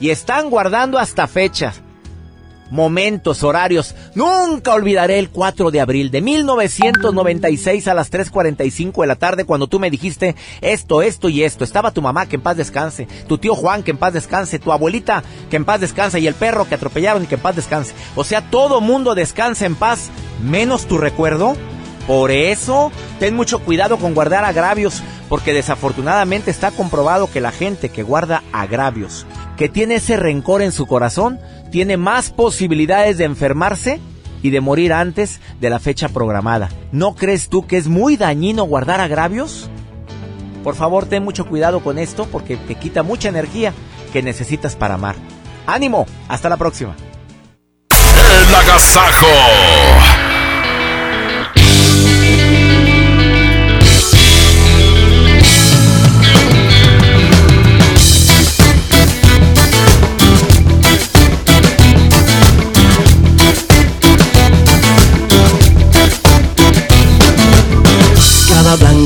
y están guardando hasta fechas, momentos, horarios. Nunca olvidaré el 4 de abril de 1996 a las 3.45 de la tarde cuando tú me dijiste esto, esto y esto. Estaba tu mamá, que en paz descanse, tu tío Juan, que en paz descanse, tu abuelita, que en paz descanse, y el perro que atropellaron y que en paz descanse. O sea, todo mundo descansa en paz, menos tu recuerdo. Por eso, ten mucho cuidado con guardar agravios, porque desafortunadamente está comprobado que la gente que guarda agravios, que tiene ese rencor en su corazón, tiene más posibilidades de enfermarse y de morir antes de la fecha programada. ¿No crees tú que es muy dañino guardar agravios? Por favor, ten mucho cuidado con esto porque te quita mucha energía que necesitas para amar. ¡Ánimo! Hasta la próxima. El agasajo.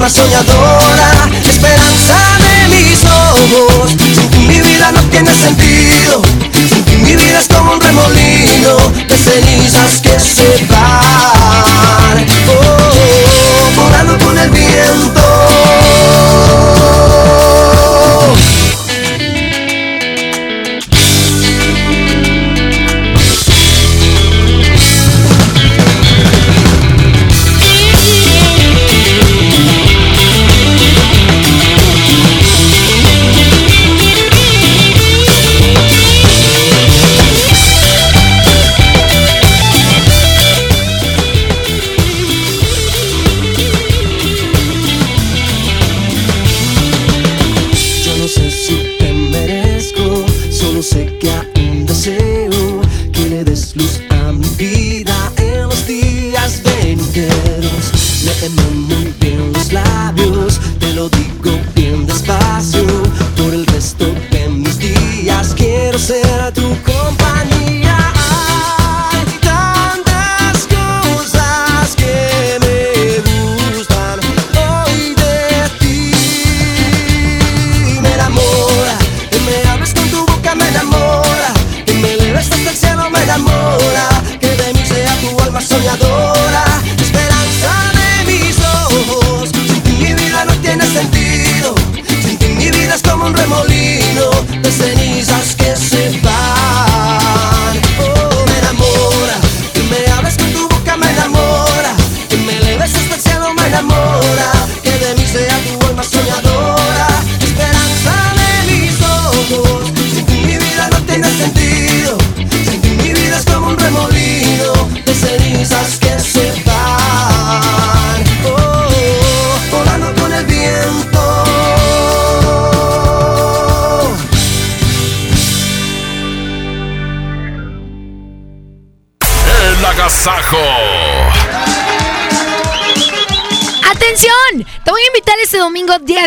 Alma soñadora, esperanza de mis ojos. Sin ti mi vida no tiene sentido, sin ti mi vida es como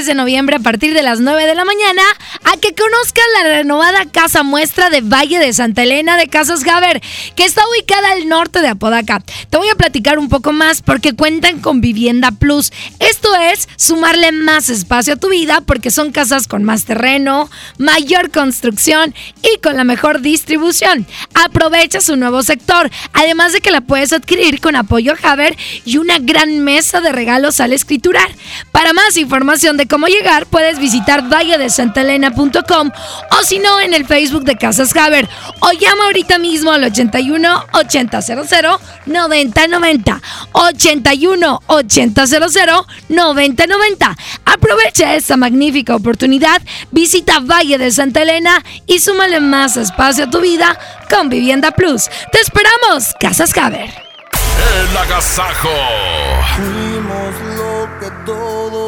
de noviembre a partir de las 9 de la mañana a que conozcan la renovada casa muestra de Valle de Santa Elena de Casas Gaber, que está ubicada al norte de Apodaca. Te voy a platicar un poco más porque cuentan con Vivienda Plus. Esto es sumarle más espacio a tu vida porque son casas con más terreno, mayor construcción y con la mejor distribución. Aprovecha su nuevo sector, además de que la puedes adquirir con apoyo Haber y una gran mesa de regalos al escriturar. Para más información de cómo llegar, puedes visitar valledesantaelena.com o si no, en el Facebook de Casas Haber o llama ahorita mismo al 81 8000 9090 81 8000 9090. Aprovecha esta magnífica oportunidad, visita Valle de Santa Elena y súmale más espacio a tu vida con Vivienda Plus. Te esperamos, Casas Haber. El agasajo.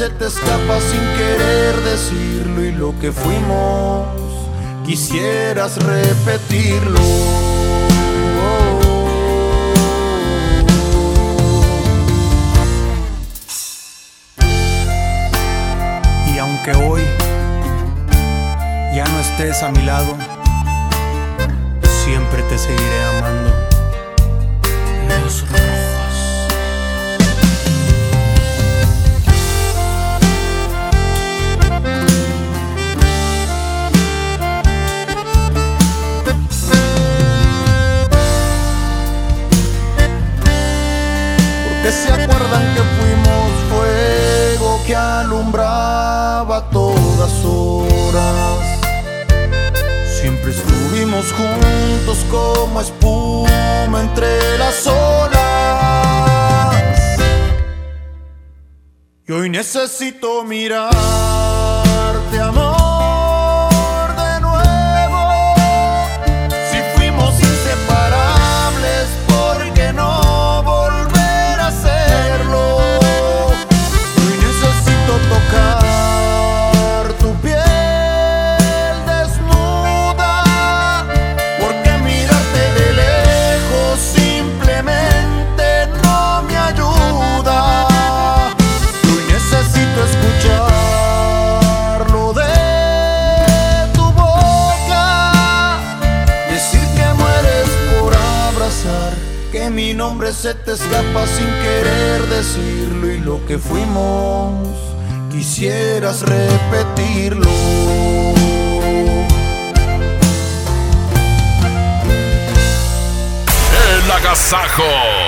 se te escapa sin querer decirlo. Y lo que fuimos, quisieras repetirlo. Y aunque hoy ya no estés a mi lado, siempre te seguiré amando. Los rojos. Que fuimos fuego que alumbraba todas horas. Siempre estuvimos juntos como espuma entre las olas. Y hoy necesito mirarte, se te escapa sin querer decirlo. Y lo que fuimos, quisieras repetirlo. El agasajo.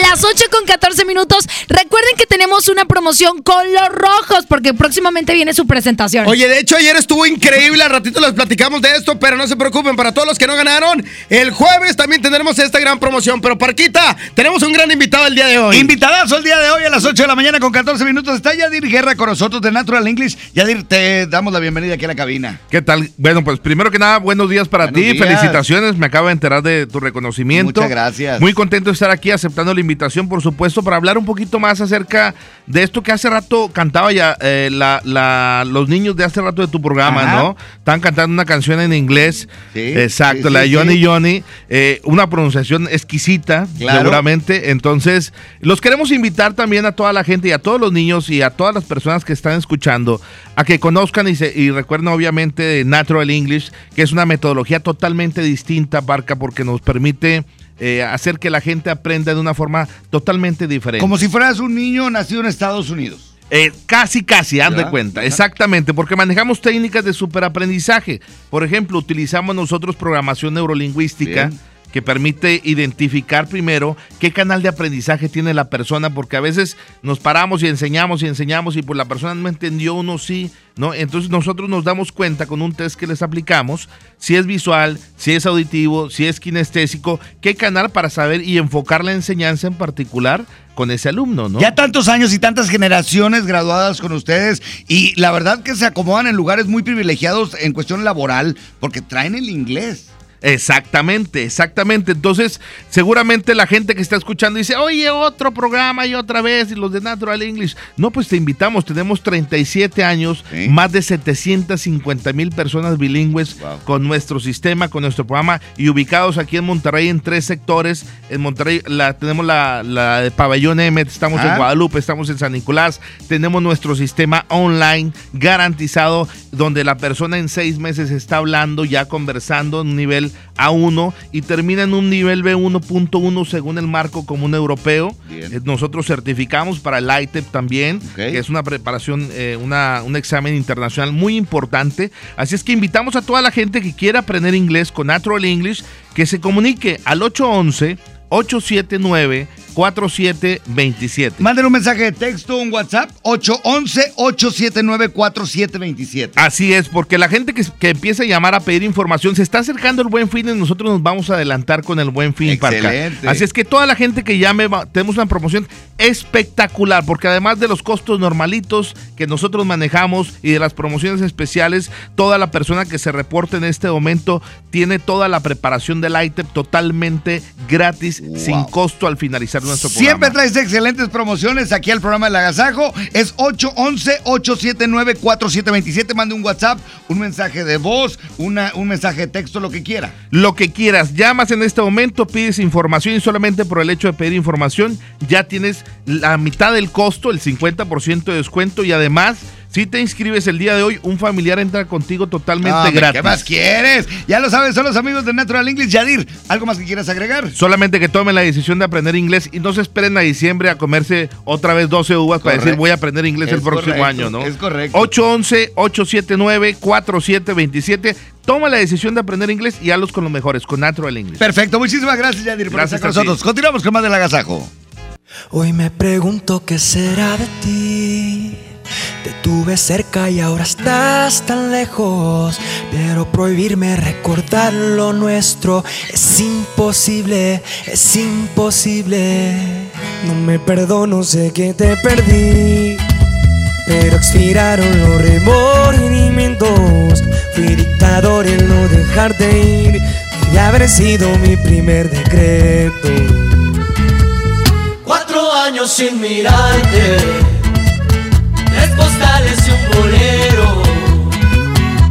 Las 8 con 14 minutos. Recuerden que tenemos una promoción con los rojos porque próximamente viene su presentación. Oye, de hecho ayer estuvo increíble, al ratito les platicamos de esto, pero no se preocupen, para todos los que no ganaron, el jueves también tendremos esta gran promoción. Pero Parquita, tenemos un gran invitado el día de hoy. Invitadazo el día de hoy a las 8 de la mañana con 14 minutos. Está Yadir Guerra con nosotros de Natural English. Yadir, te damos la bienvenida aquí a la cabina. ¿Qué tal? Bueno, pues primero que nada, buenos días para Buenos ti. días. Felicitaciones. Me acabo de enterar de tu reconocimiento. Muchas gracias. Muy contento de estar aquí aceptando la invitación, por supuesto, para hablar un poquito más acerca de esto que hace rato cantaba ya eh, la, la- los niños de hace rato de tu programa, Ajá. ¿no? Están cantando una canción en inglés. Sí, Exacto, sí, la de Johnny sí. Johnny. eh, una pronunciación exquisita, Claro. seguramente. Entonces, los queremos invitar también a toda la gente y a todos los niños y a todas las personas que están escuchando a que conozcan y, se- y recuerden obviamente de Natural English, que es una metodología totalmente distinta, Barca, porque nos permite eh, hacer que la gente aprenda de una forma totalmente diferente. Como si fueras un niño nacido en Estados Unidos. Eh, casi, casi, haz de cuenta. ya. Exactamente, porque manejamos técnicas de superaprendizaje. Por ejemplo, utilizamos nosotros programación neurolingüística. Bien. Que permite identificar primero qué canal de aprendizaje tiene la persona, porque a veces nos paramos y enseñamos y enseñamos y pues la persona no entendió, uno sí, ¿no? Entonces nosotros nos damos cuenta con un test que les aplicamos si es visual, si es auditivo, si es kinestésico, qué canal para saber y enfocar la enseñanza en particular con ese alumno, ¿no? Ya tantos años y tantas generaciones graduadas con ustedes y la verdad que se acomodan en lugares muy privilegiados en cuestión laboral porque traen el inglés. Exactamente, exactamente. Entonces, seguramente la gente que está escuchando dice, oye, otro programa y otra vez, y los de Natural English. No, pues te invitamos, tenemos 37 años, Sí. más de 750 mil personas bilingües Wow. con nuestro sistema, con nuestro programa, y ubicados aquí en Monterrey en tres sectores. En Monterrey la, tenemos la, la de Pabellón Emmet, estamos Ah. en Guadalupe, estamos en San Nicolás, tenemos nuestro sistema online garantizado, donde la persona en seis meses está hablando, ya conversando en un nivel A1 y termina en un nivel B1.1 según el marco común europeo. Bien. Eh, Nosotros certificamos para el ITEP también, que es una preparación, eh, una, un examen internacional muy importante. Así es que invitamos a toda la gente que quiera aprender inglés con Natural English que se comunique al 811 879 4727. Manden un mensaje de texto, un WhatsApp, 811-879-4727. Así es, porque la gente que, que empieza a llamar a pedir información se está acercando el buen fin y nosotros nos vamos a adelantar con el buen fin. para acá. Excelente. Así es que toda la gente que llame, tenemos una promoción espectacular, porque además de los costos normalitos que nosotros manejamos y de las promociones especiales, toda la persona que se reporte en este momento tiene toda la preparación del ITEP totalmente gratis, sin costo al finalizar nuestro Siempre programa. traes excelentes promociones aquí al programa del Agasajo. Es 811-879-4727. Mande un WhatsApp, un mensaje de voz, una, un mensaje de texto, lo que quiera. Lo que quieras, llamas en este momento, pides información y solamente por el hecho de pedir información ya tienes la mitad del costo, el 50% de descuento y además, si te inscribes el día de hoy, un familiar entra contigo totalmente Hombre, gratis. ¿Qué más quieres? Ya lo sabes, son los amigos de Natural English. Yadir, ¿algo más que quieras agregar? Solamente que tomen la decisión de aprender inglés y no se esperen a diciembre a comerse otra vez 12 uvas para decir voy a aprender inglés el próximo correcto, año, ¿no? es correcto. 811-879-4727. Toma la decisión de aprender inglés y hazlos con los mejores, con Natural English. Perfecto, muchísimas gracias, Yadir, por Gracias estar con nosotros. Continuamos con más del Agasajo. Hoy me pregunto qué será de ti. Te tuve cerca y ahora estás tan lejos. Pero prohibirme recordar lo nuestro es imposible, es imposible. No me perdono, sé que te perdí. Pero expiraron los remordimientos. Fui dictador en no dejarte ir. Y haber sido mi primer decreto. Cuatro años sin mirarte,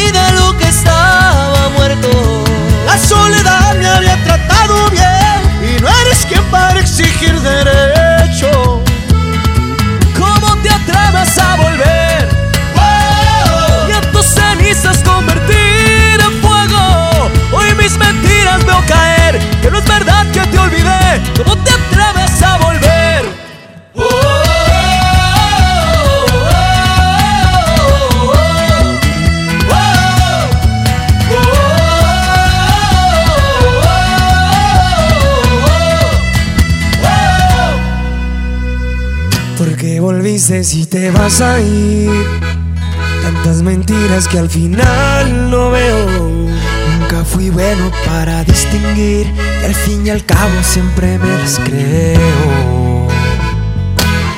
a tratado bien y no eres quien para exigir derecho. ¿Cómo te atreves a volver? Y a tus cenizas convertir en fuego. Hoy mis mentiras veo caer, que no es verdad que te olvidé. ¿Cómo te Si te vas a ir. Tantas mentiras que al final no veo. Nunca fui bueno para distinguir. Y al fin y al cabo siempre me las creo.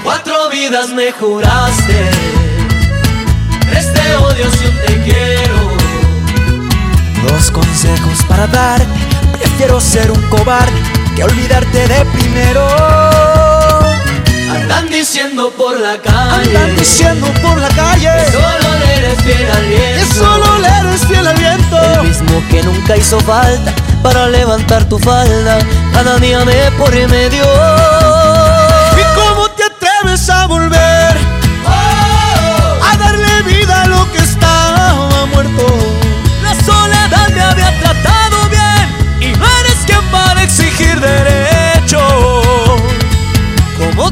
Cuatro vidas me juraste, tres te odio un te quiero. Dos consejos para darte. Prefiero ser un cobarde que olvidarte de primero. Andan diciendo por la calle. Andan diciendo por la calle. Que solo le eres fiel al viento. Que le eres al viento. El mismo que nunca hizo falta para levantar tu falda. Cada día me por medio. ¿Y cómo te atreves a volver? Oh. A darle vida a lo que estaba muerto. La soledad me había tratado bien. Y no eres quien para exigir derechos. ¿Cómo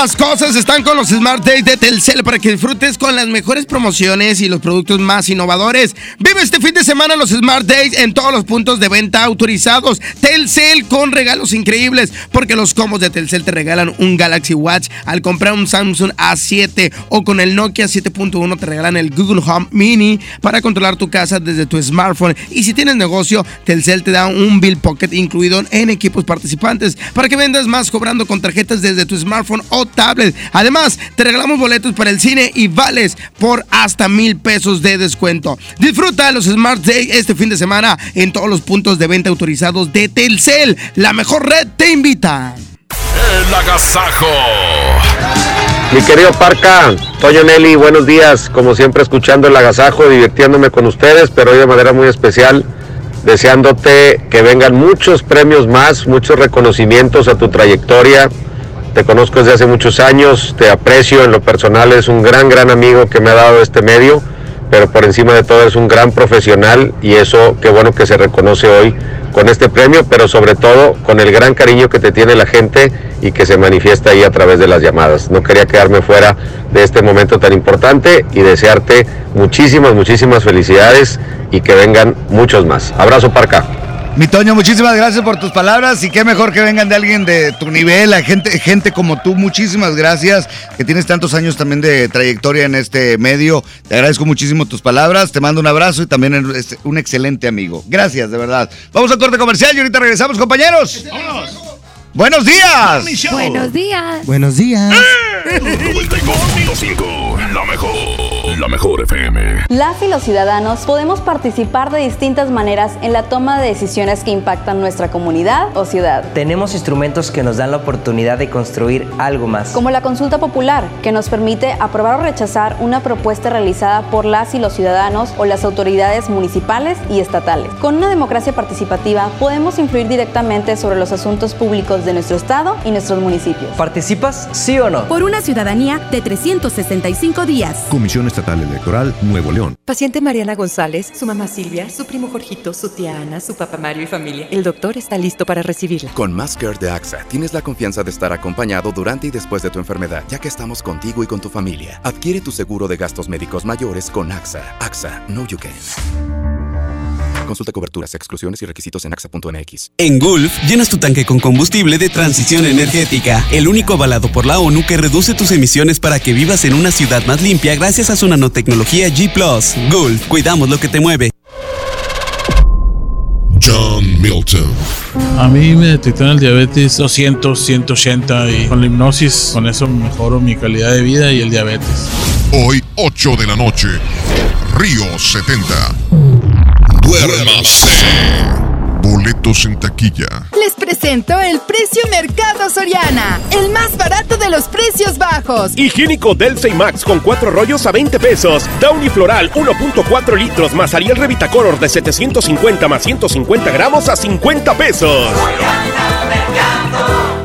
Las cosas están con los Smart Days de Telcel para que disfrutes las mejores promociones y los productos más innovadores. Vive este fin de semana los Smart Days en todos los puntos de venta autorizados. Telcel con regalos increíbles porque los combos de Telcel te regalan un Galaxy Watch al comprar un Samsung A7 o con el Nokia 7.1 te regalan el Google Home Mini para controlar tu casa desde tu smartphone. Y si tienes negocio, Telcel te da un Bill Pocket incluido en equipos participantes para que vendas más cobrando con tarjetas desde tu smartphone o tablet. Además, te regalamos boletos para el cine y por hasta mil pesos de descuento. Disfruta de los Smart Days este fin de semana en todos los puntos de venta autorizados de Telcel. La mejor red te invita. El agasajo. Mi querido Parca, Toño Nelly, buenos días. Como siempre, escuchando el agasajo, divirtiéndome con ustedes, pero hoy de manera muy especial, deseándote que vengan muchos premios más, muchos reconocimientos a tu trayectoria. Te conozco desde hace muchos años, te aprecio en lo personal, es un gran, gran amigo que me ha dado este medio, pero por encima de todo es un gran profesional y eso, qué bueno que se reconoce hoy con este premio, pero sobre todo con el gran cariño que te tiene la gente y que se manifiesta ahí a través de las llamadas. No quería quedarme fuera de este momento tan importante y desearte muchísimas, muchísimas felicidades y que vengan muchos más. Abrazo Parca. Mi Toño, muchísimas gracias por tus palabras y qué mejor que vengan de alguien de tu nivel, a gente, gente como tú, muchísimas gracias, que tienes tantos años también de trayectoria en este medio. Te agradezco muchísimo tus palabras, te mando un abrazo y también eres un excelente amigo. Gracias, de verdad. Vamos a corte comercial y ahorita regresamos, compañeros. Buenos días. Buenos días. Buenos días. 92.5, la mejor, la mejor FM. Las y los ciudadanos podemos participar de distintas maneras en la toma de decisiones que impactan nuestra comunidad o ciudad. Tenemos instrumentos que nos dan la oportunidad de construir algo más. Como la consulta popular, que nos permite aprobar o rechazar una propuesta realizada por las y los ciudadanos o las autoridades municipales y estatales. Con una democracia participativa podemos influir directamente sobre los asuntos públicos de nuestro estado y nuestros municipios. ¿Participas, sí o no? Por una ciudadanía de 365 días. Comisión Estatal Electoral Nuevo León. Paciente Mariana González, su mamá Silvia, su primo Jorgito, su tía Ana, su papá Mario y familia. El doctor está listo para recibirla. Con Más Care de AXA tienes la confianza de estar acompañado durante y después de tu enfermedad, ya que estamos contigo y con tu familia. Adquiere tu seguro de gastos médicos mayores con AXA. AXA, no you can. Consulta coberturas, exclusiones y requisitos en AXA.mx. En Gulf, llenas tu tanque con combustible de transición energética, el único avalado por la ONU que reduce tus emisiones para que vivas en una ciudad más limpia gracias a su nanotecnología G ⁇ Gulf, cuidamos lo que te mueve. John Milton. A mí me detectaron el diabetes 200, 180 y con la hipnosis, con eso mejoro mi calidad de vida y el diabetes. Hoy, 8 de la noche, Río 70. Duérmase. Boletos en taquilla. Les presento el precio Mercado Soriana, el más barato de los precios bajos. Higiénico Delta y Max con cuatro rollos a 20 pesos. Downy Floral 1.4 litros más Ariel Revitacolor de 750 más 150 gramos a 50 pesos.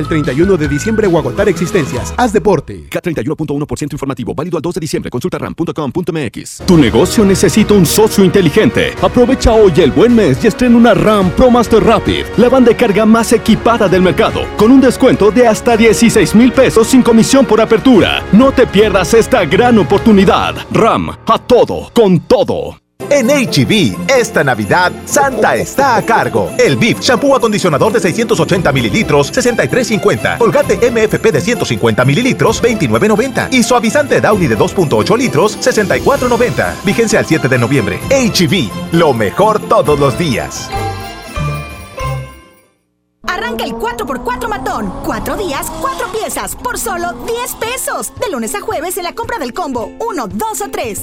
el 31 de diciembre o agotar existencias. Haz deporte. K31.1% informativo, válido al 2 de diciembre. Consulta ram.com.mx. Tu negocio necesita un socio inteligente. Aprovecha hoy el buen mes y estrena una RAM Pro Master Rapid, la banda de carga más equipada del mercado, con un descuento de hasta 16 mil pesos sin comisión por apertura. No te pierdas esta gran oportunidad. RAM, a todo, con todo. En HB, esta Navidad, Santa está a cargo. El BIF, shampoo acondicionador de 680 mililitros, 63.50. Colgate MFP de 150 mililitros, 29.90. Y suavizante Downy de 2.8 litros, 64.90. Vigencia al 7 de noviembre. HB, lo mejor todos los días. Arranca el 4x4 matón. Cuatro días, cuatro piezas, por solo 10 pesos. De lunes a jueves en la compra del combo 1, 2 o 3.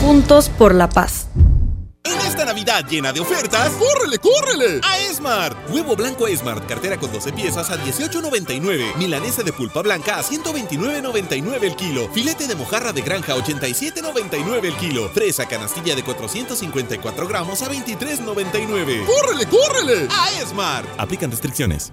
Juntos por la paz. En esta Navidad llena de ofertas, ¡córrele, córrele! A Esmart. Huevo blanco Esmart, cartera con 12 piezas a 18.99. Milanesa de pulpa blanca a 129.99 el kilo. Filete de mojarra de granja a 87.99 el kilo. Fresa canastilla de 454 gramos a 23.99. ¡Córrele, córrele! A Esmart. Aplican restricciones.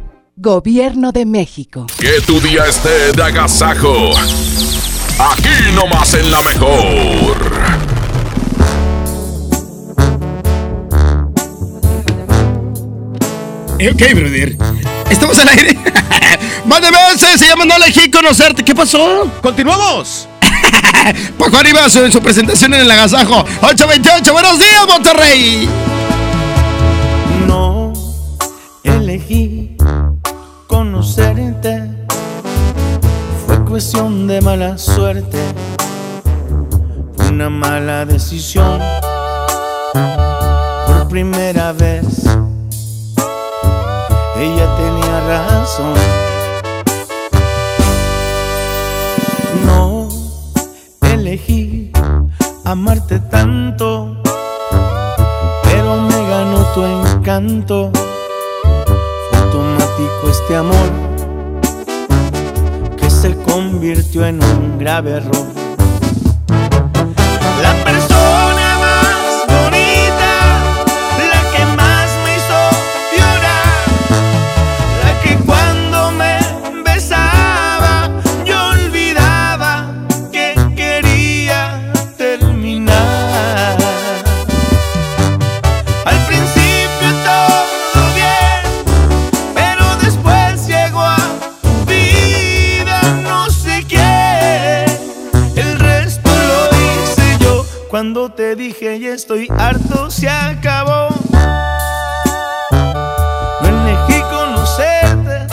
Gobierno de México. Que tu día esté de agasajo. Aquí nomás en la mejor. Ok, brother. Estamos al aire. Más de veces se llama No elegí conocerte. ¿Qué pasó? Continuamos. Paco Arribazo en su presentación en el agasajo. 828. Buenos días, Monterrey. No elegí Fue cuestión de mala suerte. Una mala decisión. Por primera vez. Ella tenía razón. No elegí amarte tanto, pero me ganó tu encanto. Este amor que se convirtió en un grave error. Cuando te dije ya estoy harto, se acabó. No elegí conocerte,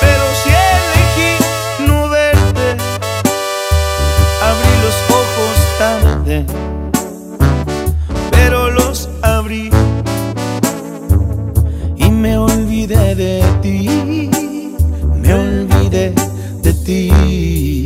pero sí elegí no verte. Abrí los ojos tarde, pero los abrí y me olvidé de ti. Me olvidé de ti.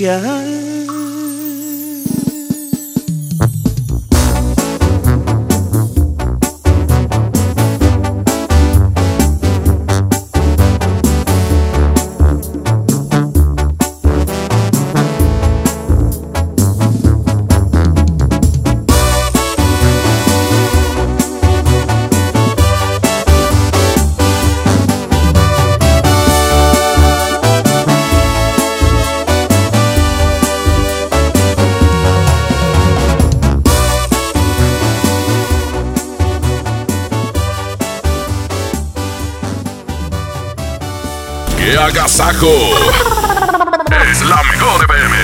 Es agasajo! Es la mejor FM.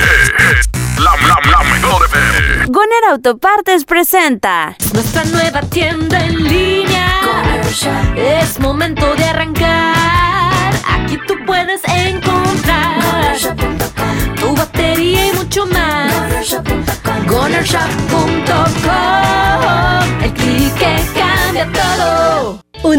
Es la, la, la mejor FM. Goner Autopartes presenta Nuestra nueva tienda en línea. Es momento de arrancar. Aquí tú puedes encontrar tu batería y mucho más. Gonershop.com.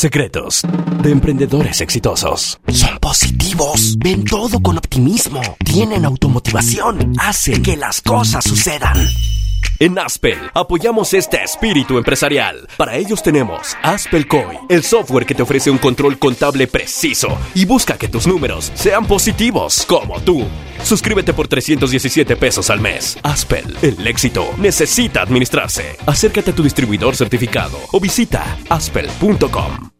Secretos de emprendedores exitosos. Son positivos, ven todo con optimismo, tienen automotivación, hacen que las cosas sucedan. En Aspel apoyamos este espíritu empresarial. Para ellos tenemos Aspel Coin, el software que te ofrece un control contable preciso y busca que tus números sean positivos, como tú. Suscríbete por 317 pesos al mes. Aspel, el éxito necesita administrarse. Acércate a tu distribuidor certificado o visita aspel.com.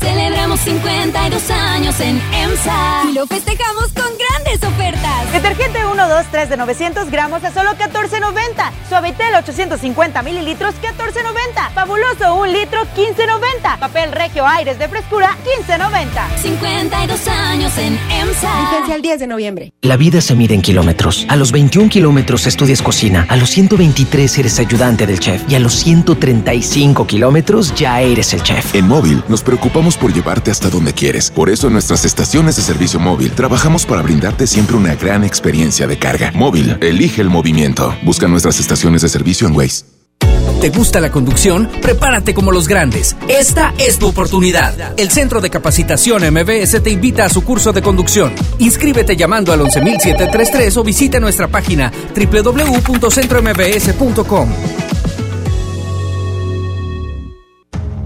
Celebramos 52 años en EMSA y lo festejamos con grandes ofertas. Detergente 1, 2, 3 de 900 gramos a solo 14.90. Suavitel 850 mililitros 14.90. Fabuloso 1 litro 15.90. Papel Regio Aires de frescura 15.90. 52 años en EMSA. Vigencia el 10 de noviembre. La vida se mide en kilómetros. A los 21 kilómetros estudias cocina. A los 123 eres ayudante del chef. Y a los 135 kilómetros ya eres el chef. En móvil nos preocupamos por llevarte hasta donde quieres. Por eso en nuestras estaciones de servicio móvil trabajamos para brindarte siempre una gran experiencia de carga. Móvil, elige el movimiento. Busca nuestras estaciones de servicio en Waze. ¿Te gusta la conducción? Prepárate como los grandes. Esta es tu oportunidad. El Centro de Capacitación MBS te invita a su curso de conducción. Inscríbete llamando al 11733 o visita nuestra página www.centrombs.com.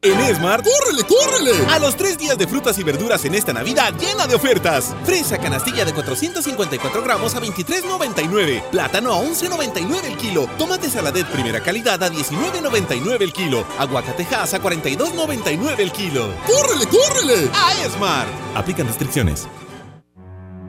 En Esmar, ¡córrele, córrele! A los tres días de frutas y verduras en esta Navidad llena de ofertas. Fresa canastilla de 454 gramos a 23.99. Plátano a 11.99 el kilo. Tomate saladet primera calidad a 19.99 el kilo. Aguacatejas a 42.99 el kilo. ¡Córrele, córrele! A Esmar. Aplican restricciones.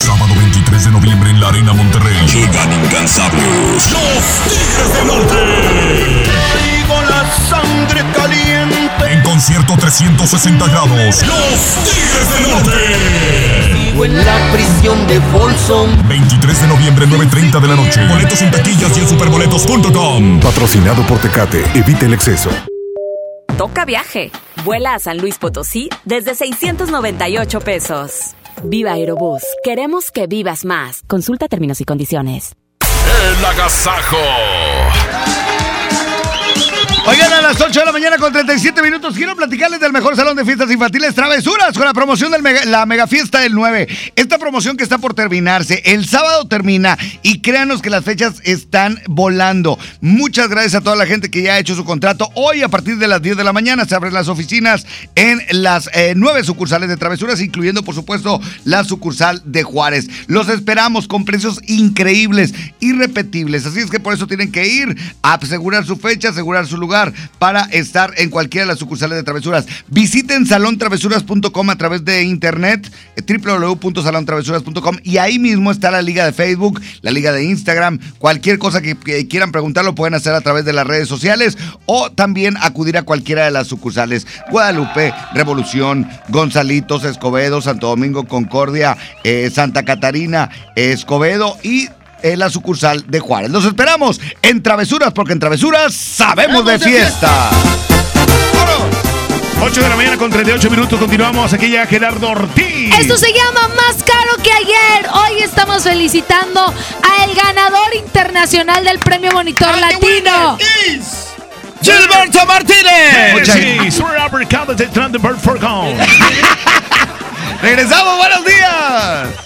Sábado 23 de noviembre en la Arena Monterrey. Llegan incansables. Los Tigres del Norte. Traigo la sangre caliente. En concierto 360 grados. Los Tigres del Norte. Vivo en la prisión de Folsom. 23 de noviembre, 9.30 de la noche. Boletos en taquillas y en superboletos.com. Patrocinado por Tecate. Evite el exceso. Toca viaje. Vuela a San Luis Potosí desde 698 pesos. Viva Aerobús. Queremos que vivas más. Consulta términos y condiciones. El agasajo. Oigan, a las 8 de la mañana con 37 minutos quiero platicarles del mejor salón de fiestas infantiles Travesuras con la promoción de la mega fiesta del 9. Esta promoción que está por terminarse, el sábado termina y créanos que las fechas están volando. Muchas gracias a toda la gente que ya ha hecho su contrato. Hoy a partir de las 10 de la mañana se abren las oficinas en las eh, nueve sucursales de Travesuras, incluyendo por supuesto la sucursal de Juárez. Los esperamos con precios increíbles, irrepetibles. Así es que por eso tienen que ir a asegurar su fecha, asegurar su lugar para estar en cualquiera de las sucursales de Travesuras. Visiten salontravesuras.com a través de internet, www.salontravesuras.com y ahí mismo está la liga de Facebook, la liga de Instagram, cualquier cosa que, quieran preguntar lo pueden hacer a través de las redes sociales o también acudir a cualquiera de las sucursales. Guadalupe, Revolución, Gonzalitos, Escobedo, Santo Domingo, Concordia, eh, Santa Catarina, Escobedo y en la sucursal de Juárez. Los esperamos en Travesuras, porque en Travesuras sabemos de fiesta. 8 de la mañana con 38 minutos. Continuamos. Aquí ya Gerardo Ortiz. Esto se llama Más Caro que ayer. Hoy estamos felicitando al ganador internacional del Premio Monitor Latino. Gilberto Martínez. De Brandenburg. Regresamos, buenos días.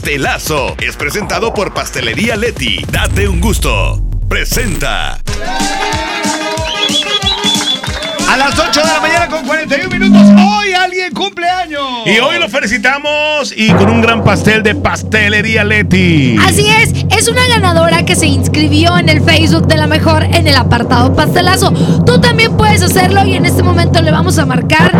Pastelazo es presentado por Pastelería Leti. Date un gusto. Presenta. A las 8 de la mañana con 41 minutos. Hoy alguien cumple años. Y hoy lo felicitamos y con un gran pastel de Pastelería Leti. Así es, es una ganadora que se inscribió en el Facebook de la mejor en el apartado pastelazo. Tú también puedes hacerlo y en este momento le vamos a marcar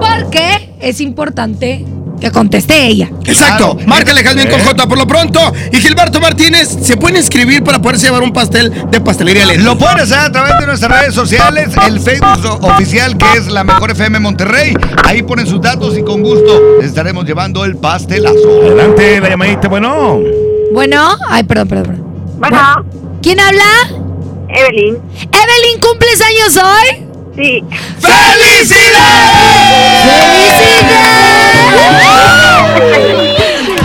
porque es importante que conteste ella. Exacto, márcale Jazmín con J por lo pronto. Y Gilberto Martínez se puede inscribir para poderse llevar un pastel de pastelería Leti. Lo pueden hacer a través de nuestras redes sociales, el Facebook oficial que es la Mejor FM Monterrey. Ahí ponen sus datos y con gusto les estaremos llevando el pastelazo. Adelante, la llamadita, bueno. Bueno, ay, perdón, perdón. perdón. Bueno. ¿Quién habla? Evelyn. Evelyn, ¿cumples años hoy? Sí.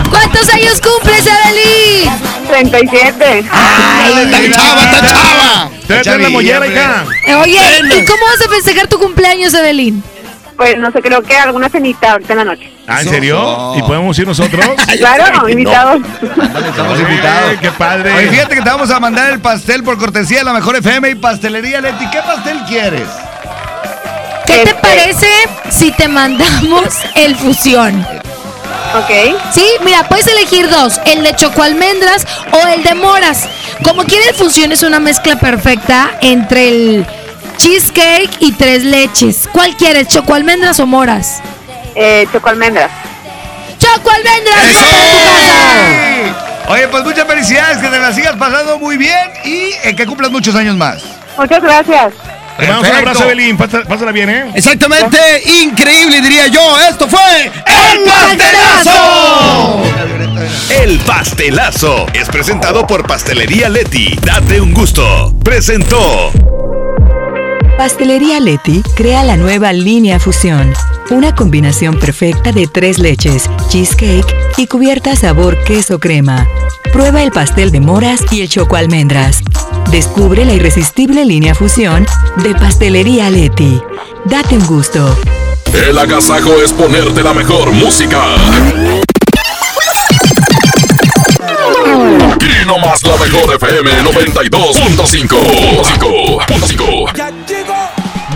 ¿Cuántos años cumples, Evelyn? 37. Ay, ¡Tan chava, tan chava! Te la mollera, hija. Oye, ¿y cómo vas a festejar tu cumpleaños, Evelyn? Pues no sé, creo que alguna cenita ahorita en la noche. Ah, ¿en serio? ¿Y podemos ir nosotros? Claro, invitados. Estamos invitados. ¡Qué padre! Oye, fíjate que te vamos a mandar el pastel por cortesía de la Mejor FM y Pastelería Leti. ¿Qué pastel quieres? ¿Qué te parece si te mandamos el fusión? Ok. Sí, mira, puedes elegir dos, el de chocoalmendras o el de moras. Como quieres, el fusión es una mezcla perfecta entre el cheesecake y tres leches. ¿Cuál quieres, chocoalmendras o moras? Eh, chocoalmendras. ¡Chocoalmendras! Oye, pues muchas felicidades, que te la sigas pasando muy bien y eh, que cumplas muchos años más. Muchas gracias. Te damos un abrazo, Evelyn. Pásala, pásala bien, ¿eh? Exactamente, increíble diría yo. Esto fue El Pastelazo. El pastelazo es presentado por Pastelería Leti. Date un gusto. Presentó. Pastelería Leti crea la nueva línea Fusión, una combinación perfecta de tres leches, cheesecake y cubierta sabor queso crema. Prueba el pastel de moras y el choco almendras. Descubre la irresistible línea Fusión de Pastelería Leti. Date un gusto. El agasajo es ponerte la mejor música. Aquí nomás la mejor FM 92.5.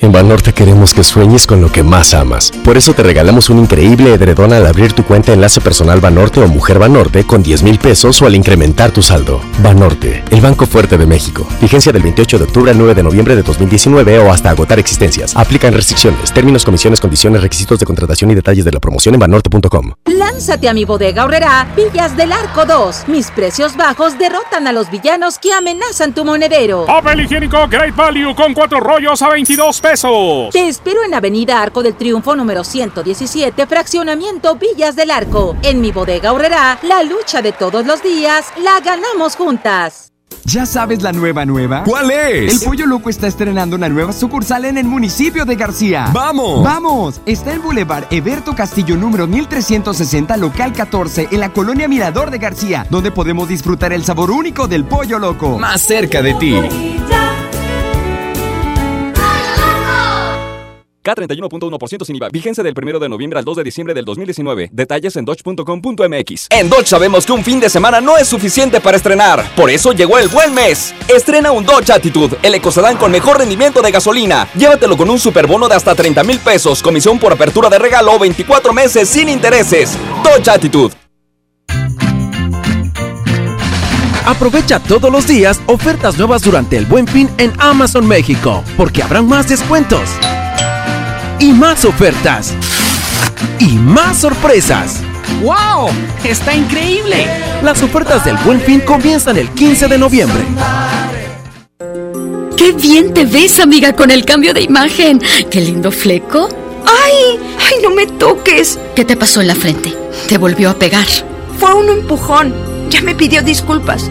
En Banorte queremos que sueñes con lo que más amas. Por eso te regalamos un increíble edredón al abrir tu cuenta Enlace Personal Banorte o Mujer Banorte con 10 mil pesos o al incrementar tu saldo. Banorte, el Banco Fuerte de México. Vigencia del 28 de octubre al 9 de noviembre de 2019 o hasta agotar existencias. Aplican restricciones, términos, comisiones, condiciones, requisitos de contratación y detalles de la promoción en banorte.com. Lánzate a mi bodega horrera Villas del Arco 2. Mis precios bajos derrotan a los villanos que amenazan tu monedero. Papel higiénico Great Value con cuatro rollos a 22 pesos. Te espero en Avenida Arco del Triunfo número 117, fraccionamiento Villas del Arco. En mi bodega horrera, la lucha de todos los días la ganamos juntas. ¿Ya sabes la nueva nueva? ¿Cuál es? El Pollo Loco está estrenando una nueva sucursal en el municipio de García. ¡Vamos! ¡Vamos! Está en Boulevard Eberto Castillo número 1360, local 14, en la colonia Mirador de García, donde podemos disfrutar el sabor único del Pollo Loco. Más cerca de ti. K31.1% sin IVA. Vigencia del 1 de noviembre al 2 de diciembre del 2019. Detalles en dodge.com.mx. En Dodge sabemos que un fin de semana no es suficiente para estrenar. Por eso llegó el buen mes. Estrena un Dodge Attitude, el ecocedán con mejor rendimiento de gasolina. Llévatelo con un superbono de hasta 30 mil pesos, comisión por apertura de regalo, 24 meses sin intereses. Dodge Attitude. Aprovecha todos los días ofertas nuevas durante el Buen Fin en Amazon México, porque habrán más descuentos y más ofertas y más sorpresas. ¡Wow! ¡Está increíble! Las ofertas del Buen Fin comienzan el 15 de noviembre. ¡Qué bien te ves, amiga, con el cambio de imagen! ¡Qué lindo fleco! ¡Ay! ¡Ay, no me toques! ¿Qué te pasó en la frente? ¿Te volvió a pegar? Fue un empujón. Ya me pidió disculpas.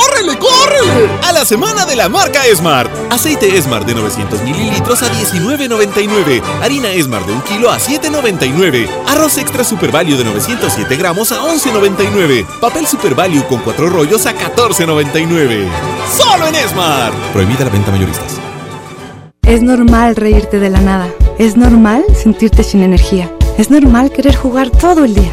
¡Córrele, córrele! A la semana de la marca Esmart. Aceite Esmart de 900 mililitros a 19.99. Harina Esmart de 1 kilo a 7.99. Arroz extra Super Value de 907 gramos a 11.99. Papel Super Value con 4 rollos a 14.99. ¡Solo en Esmart! Prohibida la venta mayoristas. Es normal reírte de la nada. Es normal sentirte sin energía. Es normal querer jugar todo el día.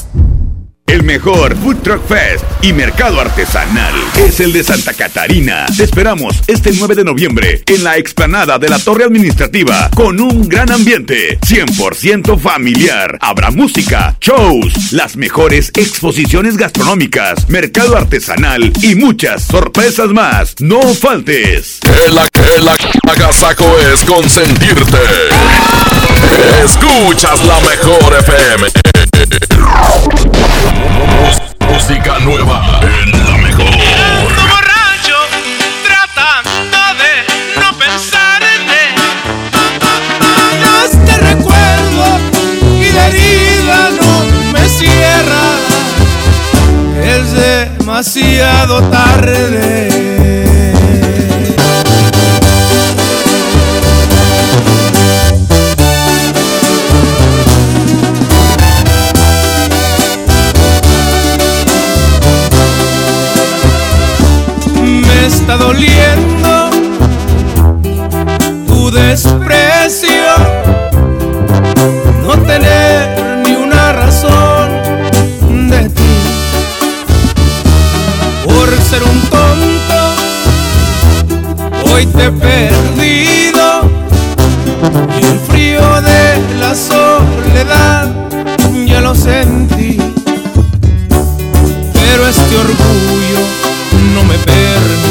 El mejor Food Truck Fest y mercado artesanal es el de Santa Catarina. Te esperamos este 9 de noviembre en la explanada de la Torre Administrativa con un gran ambiente 100% familiar. Habrá música, shows, las mejores exposiciones gastronómicas, mercado artesanal y muchas sorpresas más. No faltes. El, el agasajo es consentirte. Escuchas la mejor FM. Música nueva en la mejor. Ando borracho, tratando de no pensar en él. Este recuerdo y la herida no me cierra. Es demasiado tarde. Doliendo tu desprecio, no tener ni una razón de ti, por ser un tonto, hoy te he perdido y el frío de la soledad ya lo sentí, pero este orgullo no me permite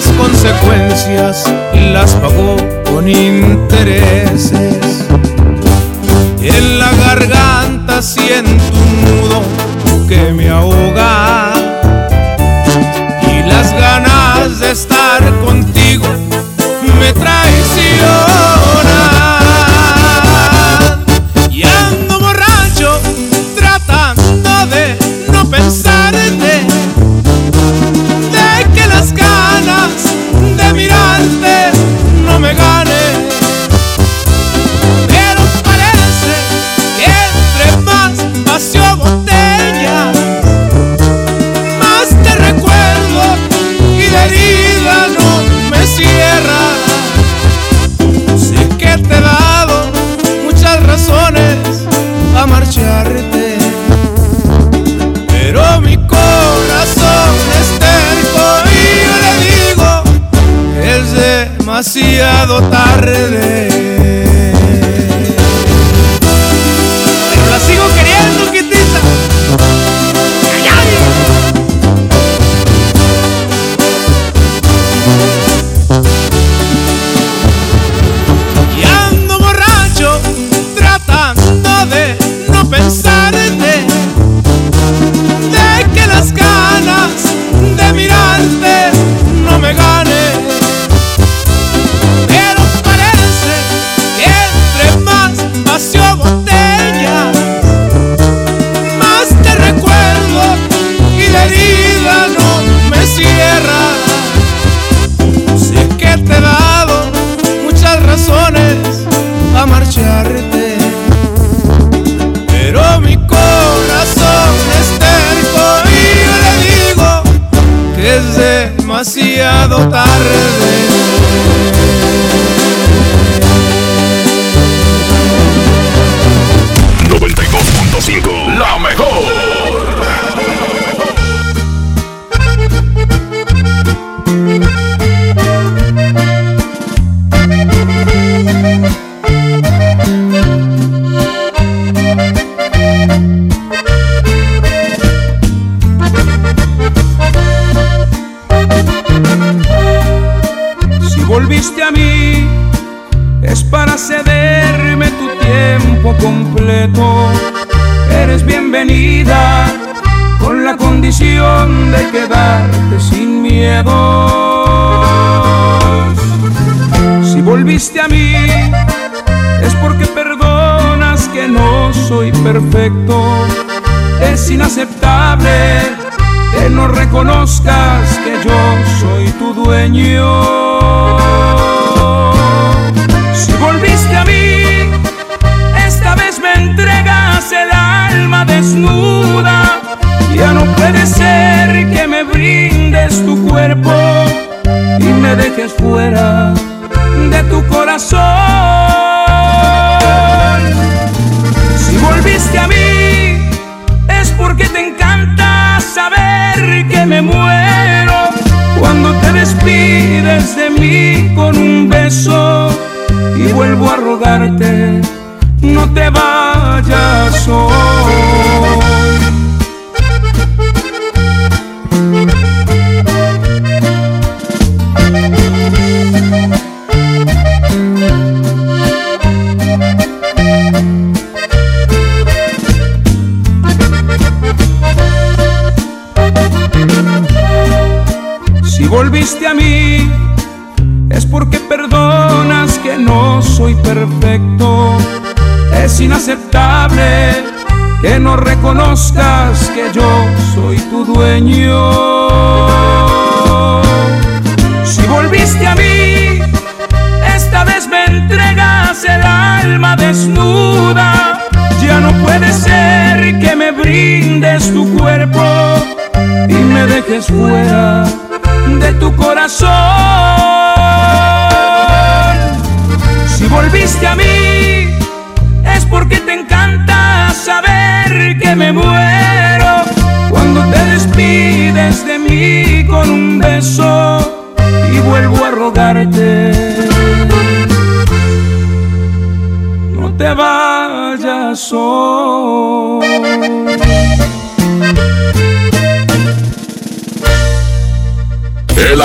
Las consecuencias las pagó con intereses. En la garganta siento un nudo que me ahoga. Y las ganas de estar demasiado tarde.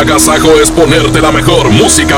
Agasajo es ponerte la mejor música.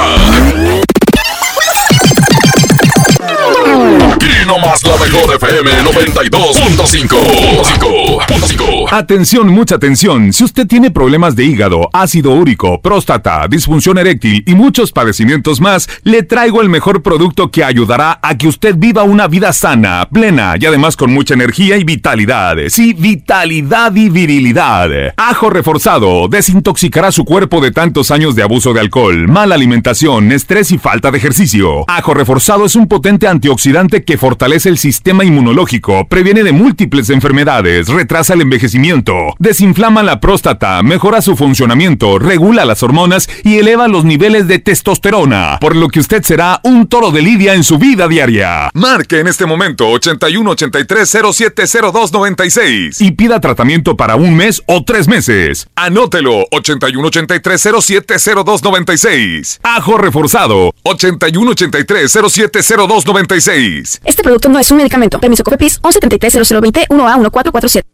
Aquí nomás la mejor FM 92.5. Atención, mucha atención. Si usted tiene problemas de hígado, ácido úrico, próstata, disfunción eréctil y muchos padecimientos más, le traigo el mejor producto que ayudará a que usted viva una vida sana, plena y además con mucha energía y vitalidad. Sí, vitalidad y virilidad. Ajo reforzado desintoxicará su cuerpo de tantos años de abuso de alcohol, mala alimentación, estrés y falta de ejercicio. Ajo reforzado es un potente antioxidante que fortalece el sistema inmunológico, previene de múltiples enfermedades, retrasa el envejecimiento, desinflama la próstata, mejora su funcionamiento, regula las hormonas y eleva los niveles de testosterona, por lo que usted será un toro de lidia en su vida diaria. Marque en este momento 81 83 07 02 96 y pida tratamiento para un mes o tres meses. Anótelo 81 83 07 02 96 Ajo reforzado 81 83 07 02 96 Este producto no es un medicamento. Permiso COFEPRIS 1173 1A 1447.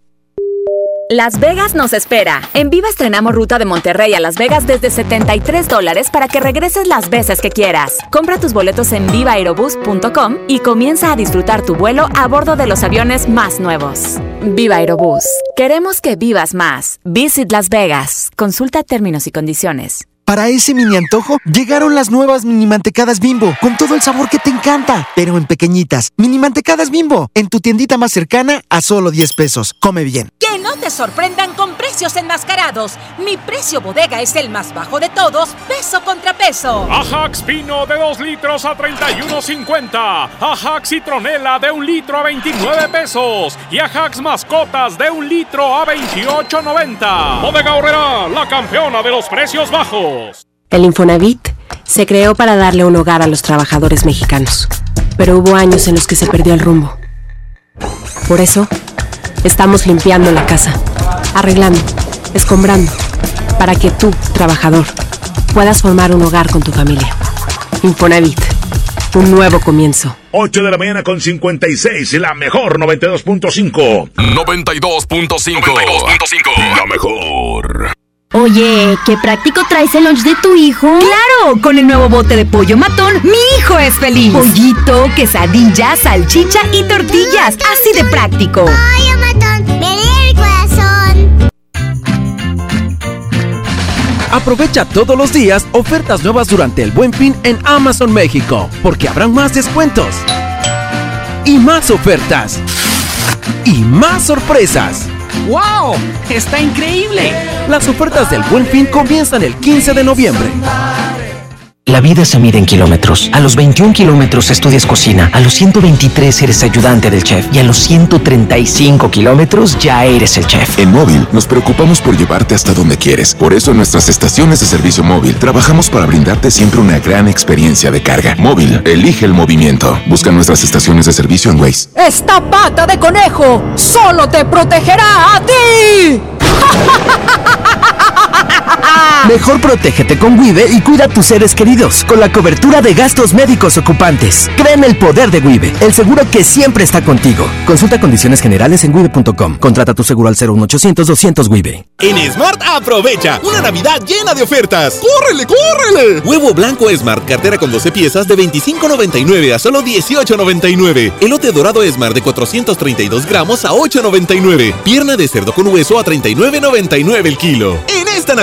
Las Vegas nos espera. En Viva estrenamos ruta de Monterrey a Las Vegas desde 73 dólares para que regreses las veces que quieras. Compra tus boletos en vivaerobus.com y comienza a disfrutar tu vuelo a bordo de los aviones más nuevos. Viva Aerobús. Queremos que vivas más. Visit Las Vegas. Consulta términos y condiciones. Para ese mini antojo, llegaron las nuevas mini mantecadas bimbo, con todo el sabor que te encanta, pero en pequeñitas. Mini mantecadas bimbo, en tu tiendita más cercana a solo 10 pesos. Come bien. Que no te sorprendan con precios enmascarados. Mi precio bodega es el más bajo de todos, peso contra peso. Ajax Pino de 2 litros a 31.50. Ajax Citronela de 1 litro a 29 pesos. Y Ajax Mascotas de 1 litro a 28.90. Bodega Horrera, la campeona de los precios bajos. El Infonavit se creó para darle un hogar a los trabajadores mexicanos, pero hubo años en los que se perdió el rumbo. Por eso, estamos limpiando la casa, arreglando, escombrando, para que tú, trabajador, puedas formar un hogar con tu familia. Infonavit, un nuevo comienzo. 8 de la mañana con 56, la mejor 92.5. 92.5. 92.5. La mejor. Oye, qué práctico traes el lunch de tu hijo. ¡Claro! Con el nuevo bote de pollo matón, mi hijo es feliz. Pollito, quesadilla, salchicha y tortillas. Así de práctico. Pollo matón, me el corazón. Aprovecha todos los días ofertas nuevas durante el Buen Fin en Amazon México, porque habrán más descuentos y más ofertas y más sorpresas. ¡Wow! ¡Está increíble! Las ofertas del Buen Fin comienzan el 15 de noviembre. La vida se mide en kilómetros. A los 21 kilómetros estudias cocina, a los 123 eres ayudante del chef y a los 135 kilómetros ya eres el chef. En móvil nos preocupamos por llevarte hasta donde quieres. Por eso en nuestras estaciones de servicio móvil trabajamos para brindarte siempre una gran experiencia de carga. Móvil, elige el movimiento. Busca nuestras estaciones de servicio en Waze. Esta pata de conejo solo te protegerá a ti. Mejor protégete con Wibe y cuida a tus seres queridos con la cobertura de gastos médicos ocupantes. Cree en el poder de Wibe, el seguro que siempre está contigo. Consulta condiciones generales en wibe.com. Contrata tu seguro al 01800 200 Wibe. En Smart aprovecha una Navidad llena de ofertas. ¡Córrele, córrele! Huevo blanco Smart, cartera con 12 piezas de 25.99 a solo 18.99. Elote dorado Smart de 432 gramos a 8.99. Pierna de cerdo con hueso a 39.99 el kilo. En esta Navidad,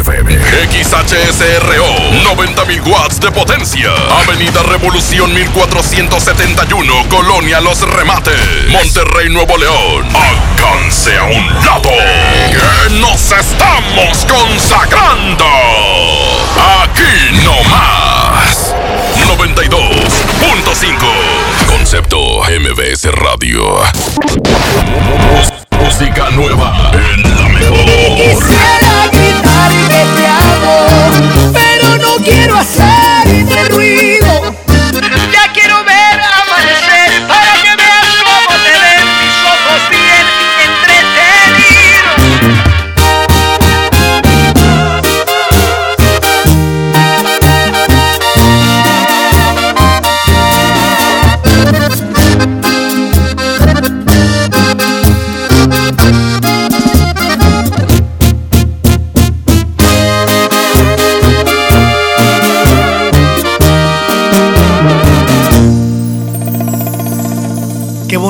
FM. XHSRO. 90.000 watts de potencia. Avenida Revolución 1471. Colonia Los Remates. Monterrey, Nuevo León. Alcance a un lado. Nos estamos consagrando. Aquí no más. 92.5. Concepto MBS Radio. Música nueva en la mejor. Que te amo, pero no quiero hacerte ruido.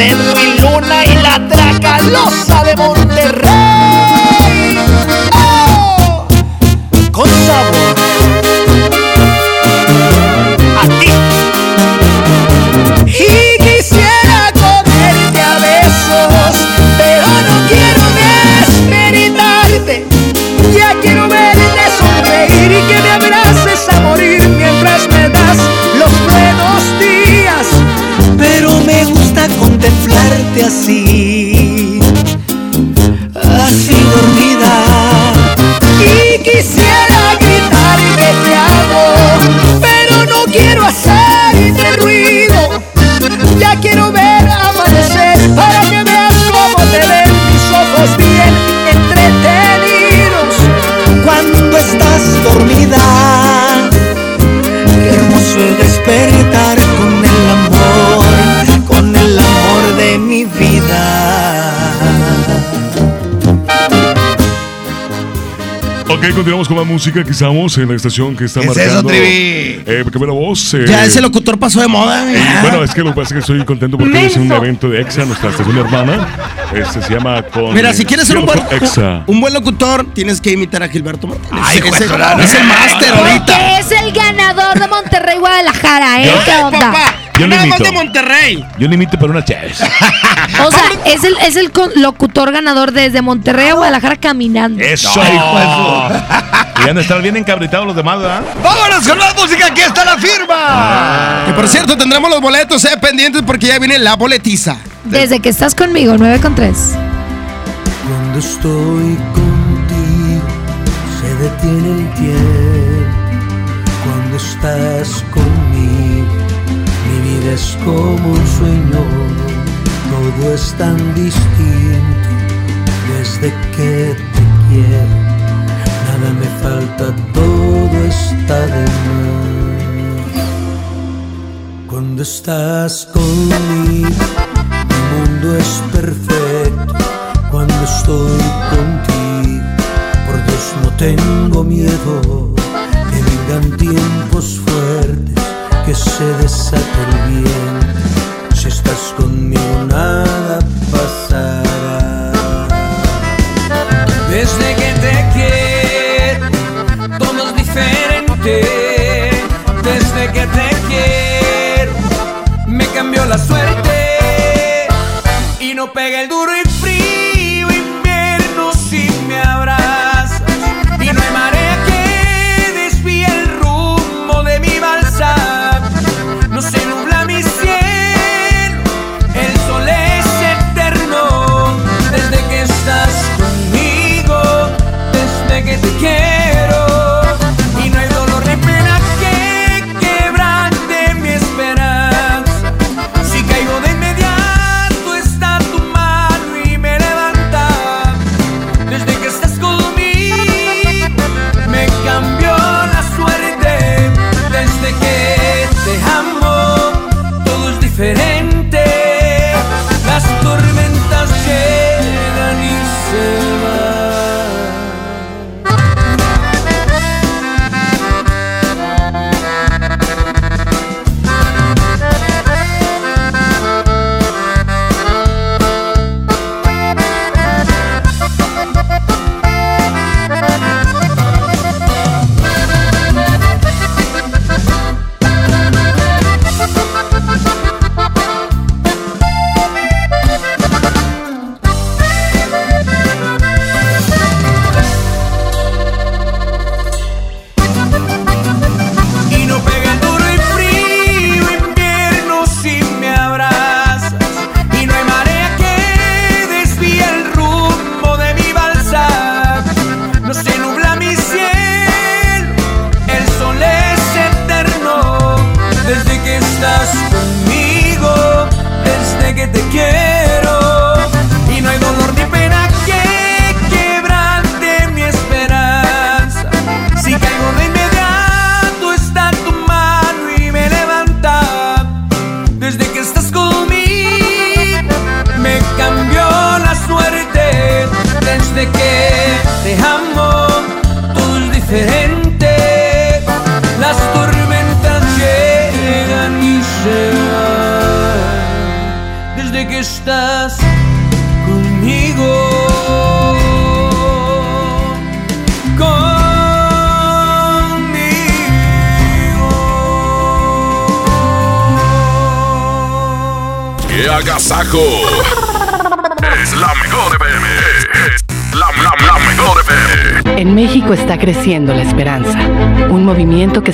en mi luna y la tracalosa de Monterrey. Continuamos con más música. Aquí estamos en la estación que está ¿Qué es marcando. eso, Trivi? Eh, que la voz. eh, Ya ese locutor pasó de moda. güey. Bueno, es que lo que pasa es que estoy contento porque es un evento de EXA, nuestra estación hermana. Este se llama con. Mira, si quieres ser un buen, EXA. un buen locutor, tienes que imitar a Gilberto Martínez. Ay, su lana. es el máster ahorita. Es el ganador de Monterrey Guadalajara, ¿eh? ¿Qué onda? Yo Nada más de Monterrey. Yo le imito para una chaves. O sea, es el, es el locutor ganador desde Monterrey a Guadalajara caminando. Eso. Y han de estar bien encabritados los demás, ¿verdad? Vámonos con la música, aquí está la firma. Que por cierto, tendremos los boletos, eh, pendientes porque ya viene la boletiza. Desde que estás conmigo, 9 con 3. Cuando estoy contigo se detiene el tiempo. Cuando estás es como un sueño. Todo es tan distinto desde que te quiero. Nada me falta, todo está de más. Cuando estás conmigo mi mundo es perfecto cuando estoy contigo. Por Dios no tengo miedo que vengan tiempos fuertes, que se desate el viento. Si estás conmigo nada pasará. Desde que te quiero, todo es diferente. Desde que te quiero, me cambió la suerte y no pega el duro y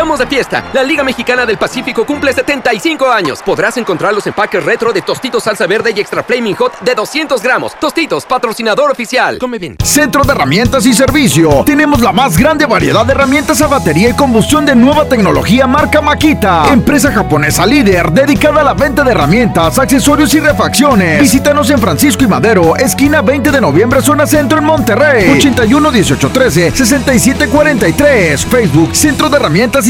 Estamos de fiesta. La Liga Mexicana del Pacífico cumple 75 años. Podrás encontrar los empaques retro de Tostitos Salsa Verde y Extra Flaming Hot de 200 gramos. Tostitos, patrocinador oficial. Come bien. Centro de Herramientas y Servicio. Tenemos la más grande variedad de herramientas a batería y combustión de nueva tecnología marca Makita. Empresa japonesa líder dedicada a la venta de herramientas, accesorios y refacciones. Visítanos en Francisco y Madero, esquina 20 de noviembre, zona centro en Monterrey. 81 18 13 67 43. Facebook Centro de Herramientas y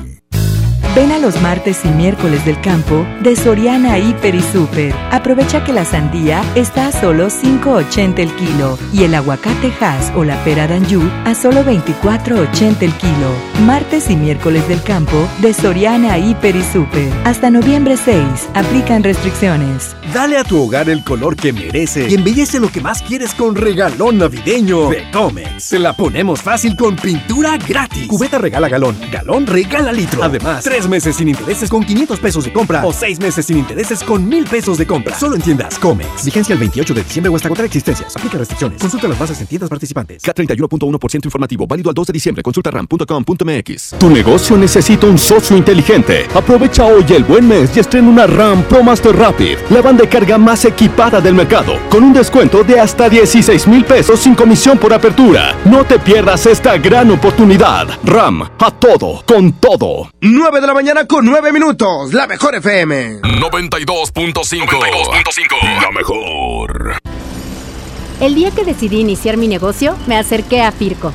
Ven a los martes y miércoles del campo de Soriana Hiper y Super. Aprovecha que la sandía está a solo 5.80 el kilo y el aguacate Hass o la pera Danju a solo 24.80 el kilo. Martes y miércoles del campo de Soriana Hiper y Super. Hasta noviembre 6. Aplican restricciones. Dale a tu hogar el color que merece y embellece lo que más quieres con regalón navideño de Comex. Se la ponemos fácil con pintura gratis. Cubeta regala galón, galón regala litro. Además, tres meses sin intereses con 500 pesos de compra o seis meses sin intereses con 1000 pesos de compra. Solo en tiendas Comex. Vigencia el 28 de diciembre o hasta agotar existencias. Aplica restricciones. Consulta las bases en tiendas participantes. K31.1% informativo. Válido al 2 de diciembre. Consulta ram.com.mx. Tu negocio necesita un socio inteligente. Aprovecha hoy el buen mes y estrena una RAM Pro Master Rapid, la banda de carga más equipada del mercado, con un descuento de hasta 16 mil pesos sin comisión por apertura. No te pierdas esta gran oportunidad. RAM, a todo, con todo. 9 de la mañana con 9 minutos. La mejor FM. 92.5. La mejor. El día que decidí iniciar mi negocio, me acerqué a Firco.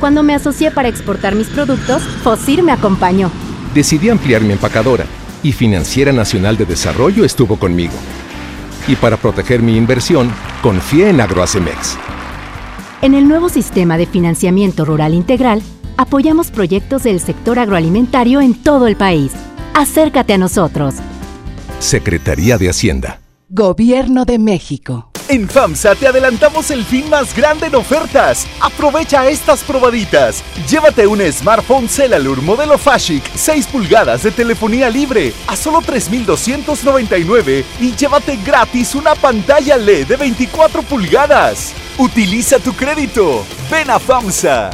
Cuando me asocié para exportar mis productos, Fosir me acompañó. Decidí ampliar mi empacadora y Financiera Nacional de Desarrollo estuvo conmigo. Y para proteger mi inversión, confié en Agroacemex. En el nuevo sistema de financiamiento rural integral, apoyamos proyectos del sector agroalimentario en todo el país. Acércate a nosotros. Secretaría de Hacienda. Gobierno de México. En FAMSA te adelantamos el fin más grande en ofertas. Aprovecha estas probaditas. Llévate un smartphone Celalur modelo Fashic 6 pulgadas de telefonía libre a solo 3,299 y llévate gratis una pantalla LED de 24 pulgadas. Utiliza tu crédito. Ven a FAMSA.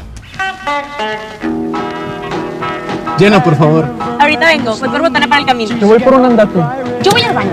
Llena, por favor. Ahorita vengo, voy por botana para el camino. Te voy por un andate. Yo voy al baño.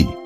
si.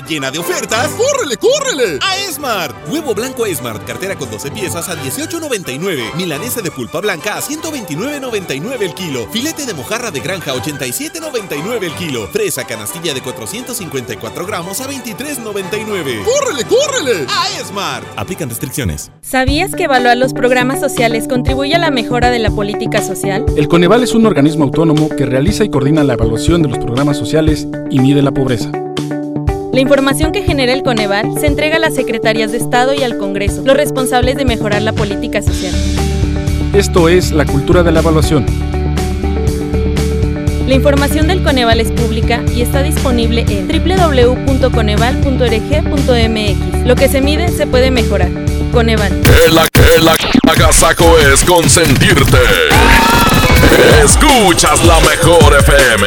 llena de ofertas, ¡córrele, córrele! A Esmart. Huevo blanco Esmart, cartera con 12 piezas a 18.99. Milanesa de pulpa blanca a 129.99 el kilo. Filete de mojarra de granja a 87.99 el kilo. Fresa canastilla de 454 gramos a 23.99. ¡Córrele, córrele! A Esmart. Aplican restricciones. ¿Sabías que evaluar los programas sociales contribuye a la mejora de la política social? El Coneval es un organismo autónomo que realiza y coordina la evaluación de los programas sociales y mide la pobreza. La información que genera el Coneval se entrega a las secretarias de Estado y al Congreso, los responsables de mejorar la política social. Esto es la cultura de la evaluación. La información del Coneval es pública y está disponible en www.coneval.org.mx. Lo que se mide se puede mejorar. Coneval. El, el, agasajo es consentirte. Escuchas la mejor FM.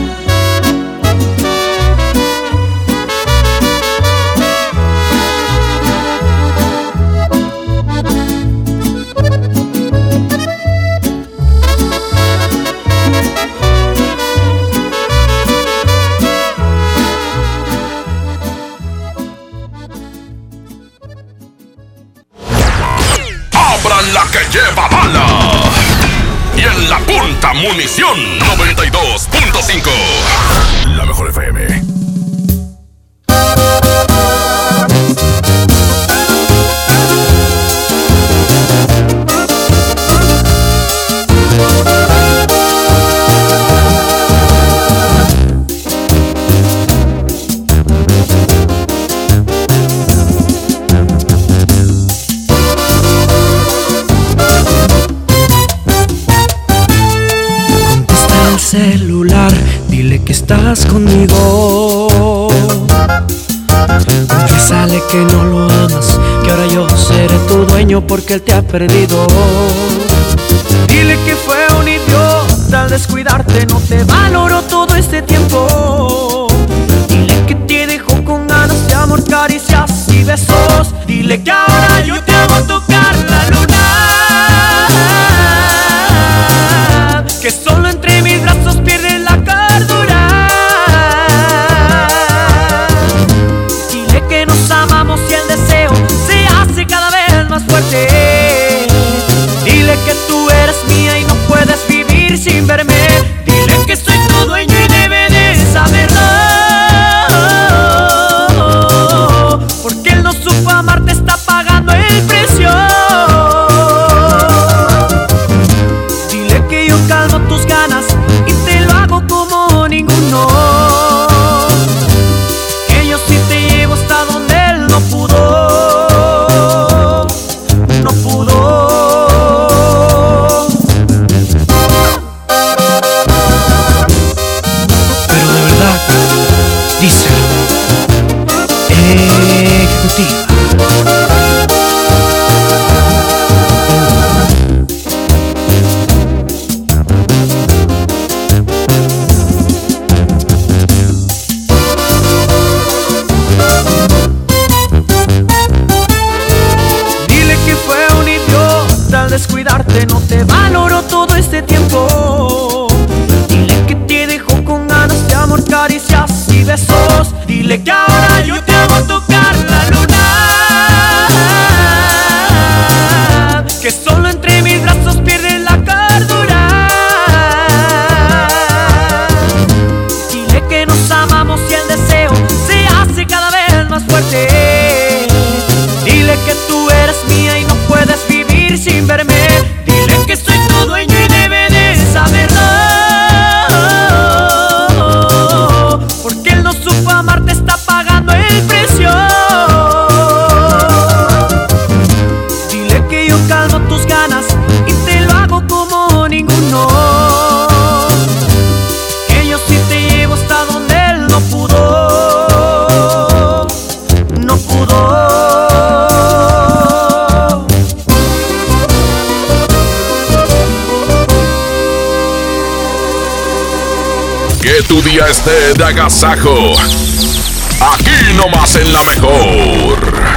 Estás conmigo. Confiésale que no lo amas, que ahora yo seré tu dueño porque él te ha perdido. Dile que fue un idiota al descuidarte, no te valoró todo este tiempo. Dile que te dejó con ganas de amor, caricias y besos. Dile que ahora yo te hago tocar Esté de agasajo. Aquí nomás en la mejor.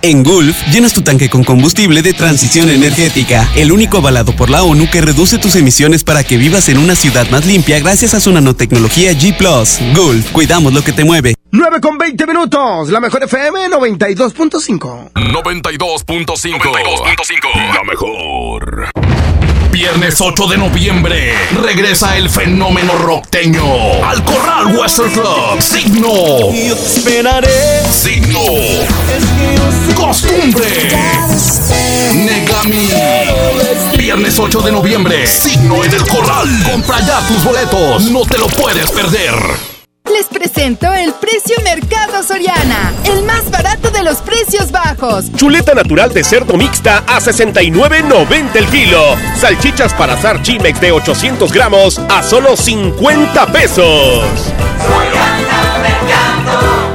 En Gulf, llenas tu tanque con combustible de transición energética, el único avalado por la ONU que reduce tus emisiones para que vivas en una ciudad más limpia gracias a su nanotecnología G ⁇ Gulf, cuidamos lo que te mueve. 9 con 20 minutos, la mejor FM 92.5. 92.5. La mejor. Viernes 8 de noviembre regresa el fenómeno rockteño al Corral Western Club. Signo. Yo te esperaré. Signo. Costumbre. Negami. Viernes 8 de noviembre. Signo en el Corral. Compra ya tus boletos. No te lo puedes perder. Les presento el precio Mercado Soriana, el más barato de los precios bajos. Chuleta natural de cerdo mixta a 69.90 el kilo. Salchichas para asar Chimex de 800 gramos a solo 50 pesos.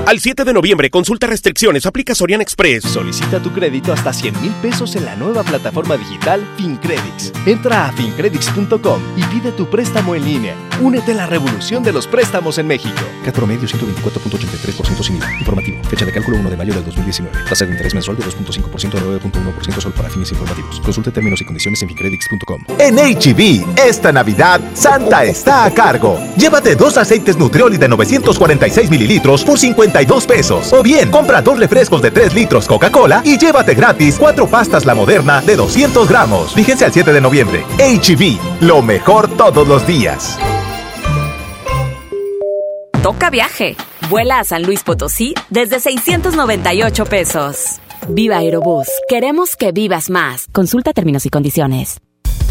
Al 7 de noviembre, consulta restricciones, aplica Sorian Express. Solicita tu crédito hasta 100 mil pesos en la nueva plataforma digital FinCredits. Entra a fincredits.com y pide tu préstamo en línea. Únete a la revolución de los préstamos en México. CAT promedio 124.83% sin IVA. Informativo. Fecha de cálculo 1 de mayo del 2019. Tasa de interés mensual de 2.5% a 9.1% solo para fines informativos. Consulte términos y condiciones en fincredits.com. En HB, esta Navidad, Santa está a cargo. Llévate dos aceites Nutrioli de 946 mililitros por 52 pesos. O bien, compra dos refrescos de 3 litros Coca-Cola y llévate gratis cuatro pastas La Moderna de 200 gramos. Fíjense al 7 de noviembre. HB, lo mejor todos los días. Toca viaje. Vuela a San Luis Potosí desde 698 pesos. Viva Aerobús. Queremos que vivas más. Consulta términos y condiciones.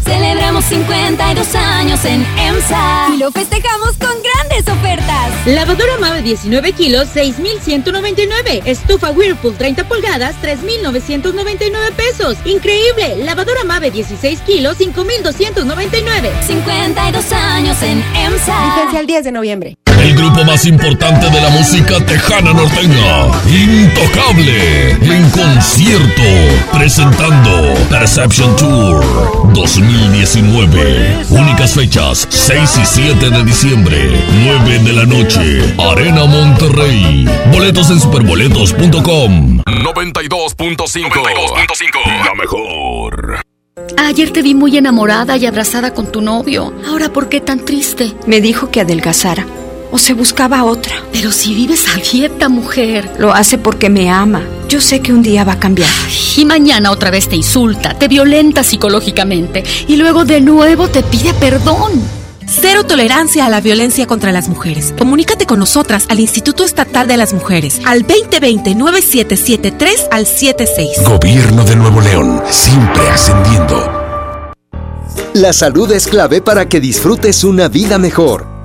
Celebramos 52 años en EMSA y lo festejamos con grandes ofertas. Lavadora Mave 19 kilos, 6,199. Estufa Whirlpool 30 pulgadas, 3,999 pesos. Increíble. Lavadora Mave 16 kilos, 5,299. 52 años en EMSA. Vigencia el 10 de noviembre. El grupo más importante de la música tejana norteña, Intocable, en concierto, presentando Perception Tour 2019. Únicas fechas, 6 y 7 de diciembre, 9 de la noche, Arena Monterrey. Boletos en superboletos.com. 92.5. La mejor. Ayer te vi muy enamorada y abrazada con tu novio. Ahora, ¿por qué tan triste? Me dijo que adelgazara. O se buscaba otra. Pero si vives a dieta, mujer. Lo hace porque me ama. Yo sé que un día va a cambiar. Y mañana otra vez te insulta, te violenta psicológicamente y luego de nuevo te pide perdón. Cero tolerancia a la violencia contra las mujeres. Comunícate con nosotras al Instituto Estatal de las Mujeres al 2020-9773 al 76. Gobierno de Nuevo León, siempre ascendiendo. La salud es clave para que disfrutes una vida mejor.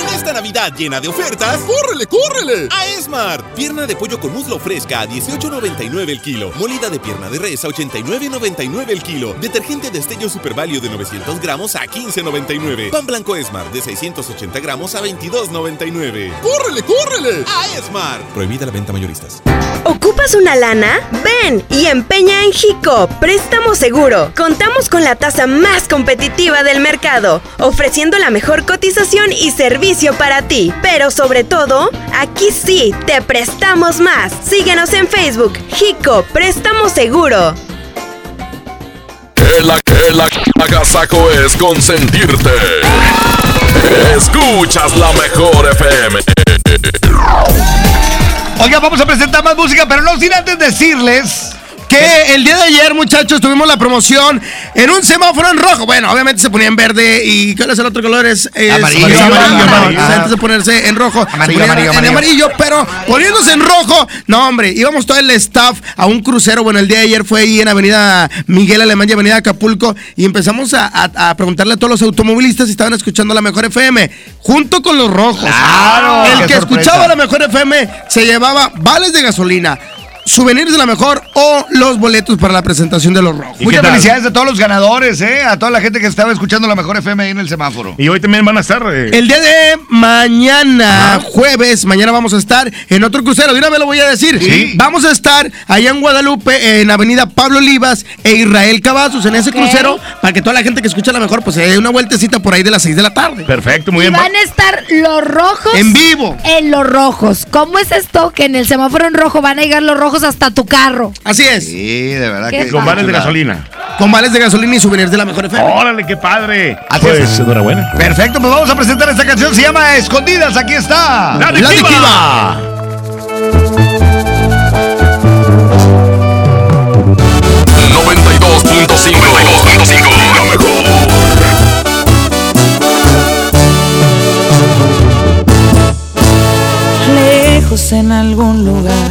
En esta Navidad llena de ofertas, ¡córrele, córrele! A Esmart. Pierna de pollo con muslo fresca a 18.99 el kilo. Molida de pierna de res a 89.99 el kilo. Detergente de Estello Super Value de 900 gramos a 15.99. Pan blanco Esmart de 680 gramos a 22.99. ¡Córrele, córrele! A Esmart. Prohibida la venta mayoristas. ¿Ocupas una lana? Ven y empeña en Jico, préstamo seguro. Contamos con la tasa más competitiva del mercado, ofreciendo la mejor cotización y servicio para ti. Pero sobre todo, aquí sí, te prestamos más. Síguenos en Facebook, Jico, préstamo seguro. El, el agasajo es consentirte. Escuchas la mejor FM. Oiga, vamos a presentar más música, pero no sin antes decirles que el día de ayer, muchachos, tuvimos la promoción en un semáforo en rojo. Bueno, obviamente se ponía en verde y ¿cuál es el otro color? Es, es Amarillo, amarillo, amarillo, amarillo. Antes de ponerse en rojo, Amarillo, amarillo, en amarillo. pero poniéndose en rojo, no, hombre, íbamos todo el staff a un crucero. Bueno, el día de ayer fue ahí en Avenida Miguel Alemán y Avenida Acapulco y empezamos a, a- a preguntarle a todos los automovilistas si estaban escuchando la mejor FM, junto con los rojos. Claro, el que sorpresa. escuchaba la mejor FM se llevaba vales de gasolina. Souvenirs de la mejor o los boletos para la presentación de los rojos. Muchas felicidades a todos los ganadores, ¿eh? A toda la gente que estaba escuchando la mejor FM ahí en el semáforo. Y hoy también van a estar. eh, El día de mañana, jueves, mañana vamos a estar en otro crucero. De una vez lo voy a decir. Sí. Vamos a estar allá en Guadalupe, en Avenida Pablo Olivas e Israel Cavazos, en ese crucero, para que toda la gente que escucha la mejor, pues se dé una vueltecita por ahí de las 6 de la tarde. Perfecto, muy Y bien. van a estar los rojos. En vivo. En los rojos. ¿Cómo es esto que en el semáforo en rojo van a llegar los rojos hasta tu carro? Así es. Sí, de verdad que. Con vales de gasolina. Con vales de gasolina y souvenirs de la mejor FM. Órale, qué padre. Así pues es. enhorabuena. Perfecto, pues vamos a presentar esta canción. Se llama Escondidas. Aquí está. La adictiva. La mejor. lejos en algún lugar,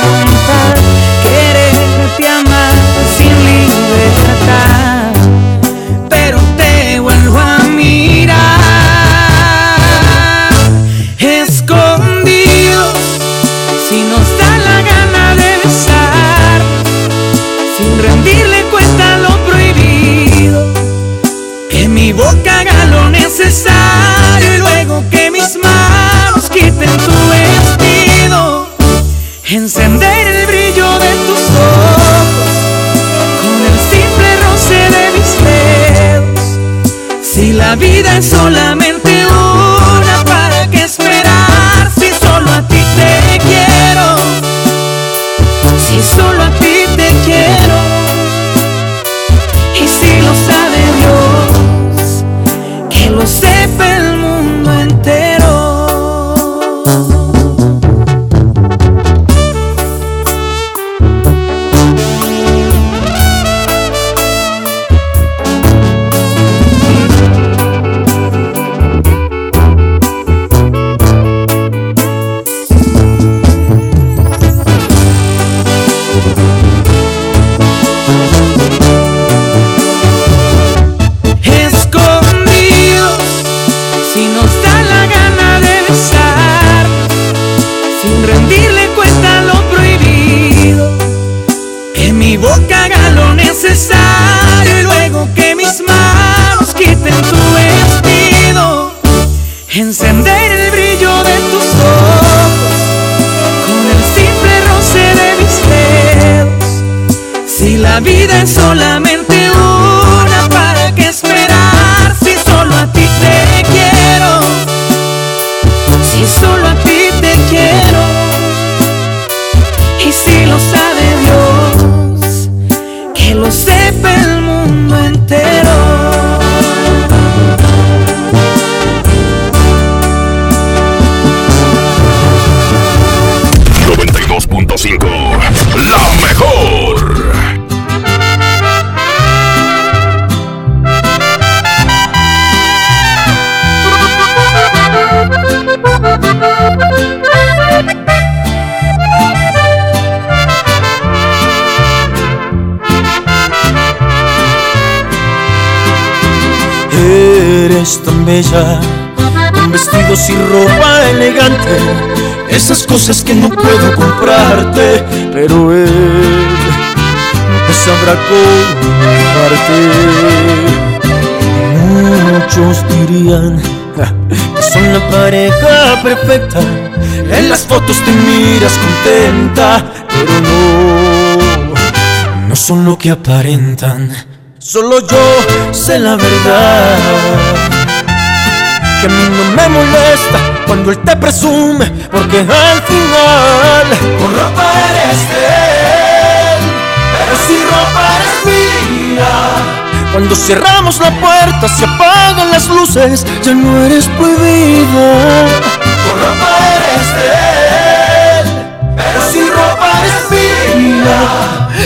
Thank you. Vida es solamente bella, con vestidos y ropa elegante, esas cosas que no puedo comprarte, pero él nunca sabrá comprarte. Muchos dirían que son la pareja perfecta, en las fotos te miras contenta, pero no, no son lo que aparentan. Solo yo sé la verdad. Que a mí no me molesta cuando él te presume, porque al final con ropa eres de él, pero si ropa eres mía. Cuando cerramos la puerta, se apagan las luces, ya no eres prohibida. Con ropa eres de él, pero si ropa eres mía.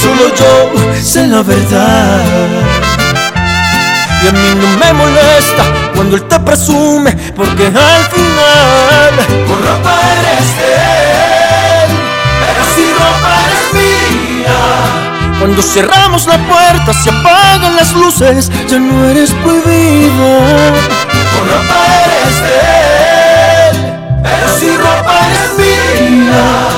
Solo yo sé la verdad. Y a mí no me molesta cuando él te presume, porque al final con ropa eres de él, pero si ropa eres mía. Cuando cerramos la puerta, se apagan las luces, ya no eres prohibida. Con ropa eres de él, pero si ropa eres mía.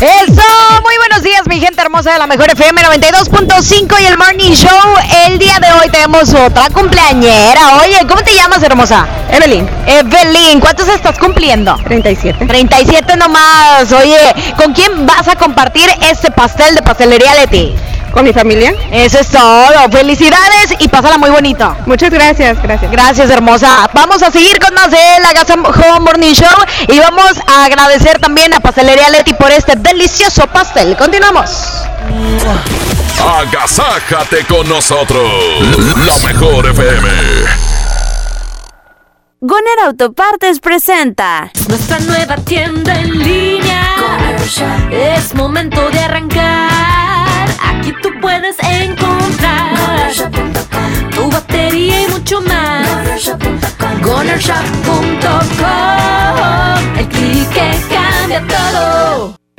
Eso, muy buenos días mi gente hermosa de la mejor FM 92.5 y el Morning Show. El día de hoy tenemos otra cumpleañera. Oye, ¿cómo te llamas hermosa? Evelyn. Evelyn, ¿cuántos estás cumpliendo? 37. 37 nomás. Oye, ¿con quién vas a compartir este pastel de pastelería Leti? Con mi familia. Eso es todo. Felicidades y pásala muy bonito. Muchas gracias, gracias. Gracias, hermosa. Vamos a seguir con más de la Casa Home Morning Show y vamos a agradecer también a Pastelería Leti por este delicioso pastel. Continuamos. Agasájate con nosotros. La mejor FM. Goner Autopartes presenta Nuestra nueva tienda en línea. Es momento de arrancar. Aquí tú puedes encontrar tu batería y mucho más. GonerShop.com.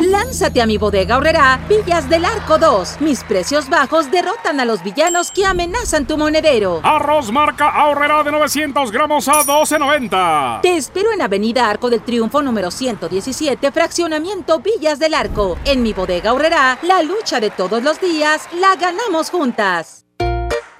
Lánzate a mi bodega ahorrera Villas del Arco 2. Mis precios bajos derrotan a los villanos que amenazan tu monedero. Arroz marca ahorrera de 900 gramos a 12.90. Te espero en Avenida Arco del Triunfo número 117, fraccionamiento Villas del Arco. En mi bodega ahorrera, la lucha de todos los días la ganamos juntas.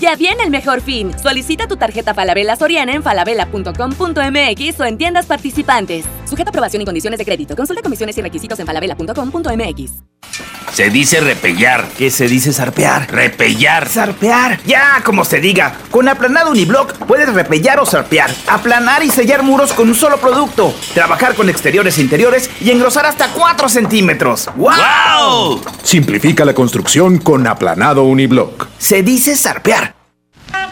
Ya viene el mejor fin. Solicita tu tarjeta Falabella Soriana en falabella.com.mx o en tiendas participantes. Sujeta a aprobación y condiciones de crédito. Consulta comisiones y requisitos en falabella.com.mx. Se dice repellar. ¿Qué se dice zarpear? Repellar. Zarpear. Ya, como se diga. Con aplanado uniblock puedes repellar o zarpear. Aplanar y sellar muros con un solo producto. Trabajar con exteriores e interiores y engrosar hasta 4 centímetros. ¡Wow! Simplifica la construcción con aplanado uniblock. Se dice zarpear.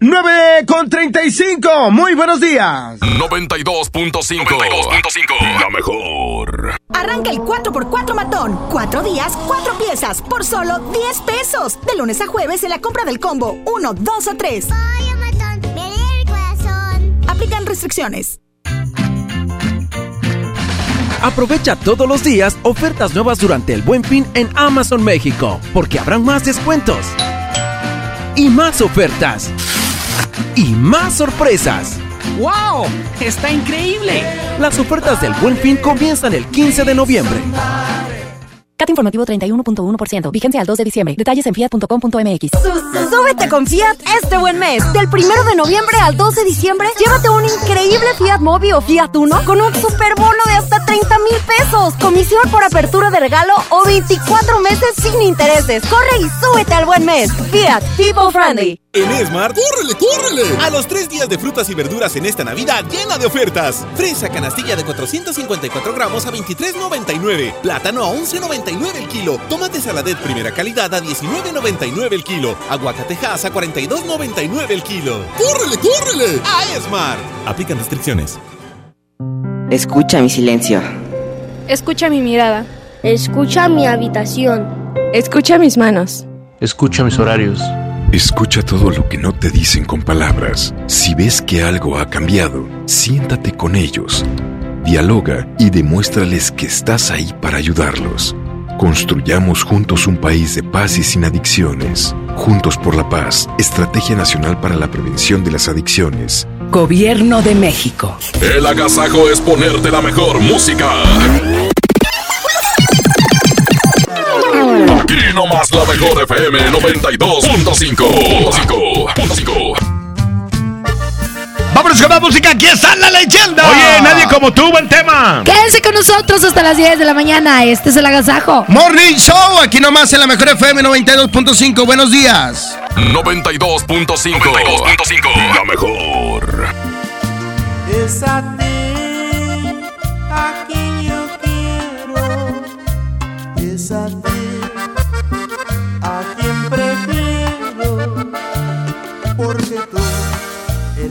9 con 35. Muy buenos días. 92.5. La mejor. Arranca el 4x4 matón. 4 días, 4 piezas, por solo 10 pesos. De lunes a jueves en la compra del combo 1, 2 o 3. Aplican restricciones. Aprovecha todos los días ofertas nuevas durante el Buen Fin en Amazon México, porque habrán más descuentos y más ofertas y más sorpresas. ¡Wow! ¡Está increíble! Las ofertas del Buen Fin comienzan el 15 de noviembre. CAT informativo 31.1%. Vigencia al 2 de diciembre. Detalles en fiat.com.mx. Súbete con Fiat este buen mes. Del 1 de noviembre al 2 de diciembre, llévate un increíble Fiat Mobi o Fiat Uno con un superbono de hasta 30 mil pesos, comisión por apertura de regalo o 24 meses sin intereses. Corre y súbete al buen mes. Fiat, people friendly. En Smart, ¡córrele, córrele! A los tres días de frutas y verduras en esta Navidad llena de ofertas. Fresa canastilla de 454 gramos a 23.99. Plátano a 11.99 el kilo. Tomate saladet primera calidad a 19.99 el kilo. Aguacatejas a 42.99 el kilo. ¡Córrele, córrele! A Smart. Aplican restricciones. Escucha mi silencio. Escucha mi mirada. Escucha mi habitación. Escucha mis manos. Escucha mis horarios. Escucha todo lo que no te dicen con palabras. Si ves que algo ha cambiado, siéntate con ellos. Dialoga y demuéstrales que estás ahí para ayudarlos. Construyamos juntos un país de paz y sin adicciones. Juntos por la paz, Estrategia Nacional para la Prevención de las Adicciones. Gobierno de México. El agasajo es ponerte la mejor música. Aquí nomás la mejor FM 92.5. Vámonos con más música. Aquí está la leyenda. Oye, nadie como tú, buen tema. Quédense con nosotros hasta las 10 de la mañana. Este es el agasajo. Morning Show, aquí nomás en la mejor FM 92.5. Buenos días. 92.5. 92.5. La mejor. Es a ti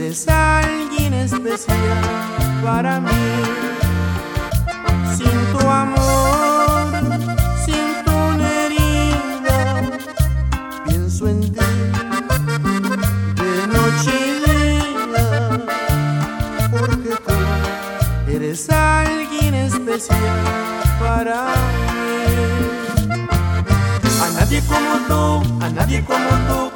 eres alguien especial para mí. Sin tu amor, siento una herida, pienso en ti de noche y día, porque tú eres alguien especial para mí. A nadie como tú, a nadie como tú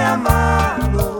amado.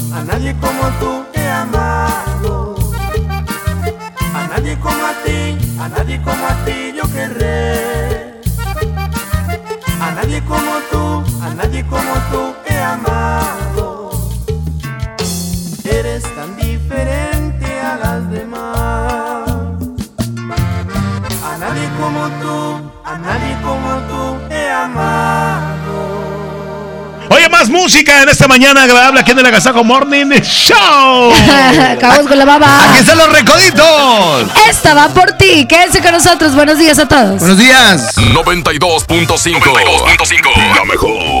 a nadie como tú he amado. A nadie como a ti, a nadie como a ti música en esta mañana agradable aquí en el Agasajo Morning Show. Acabamos con la baba. Aquí están los recoditos. Esta va por ti. Quédense con nosotros. Buenos días a todos. Buenos días. 92.5. La mejor.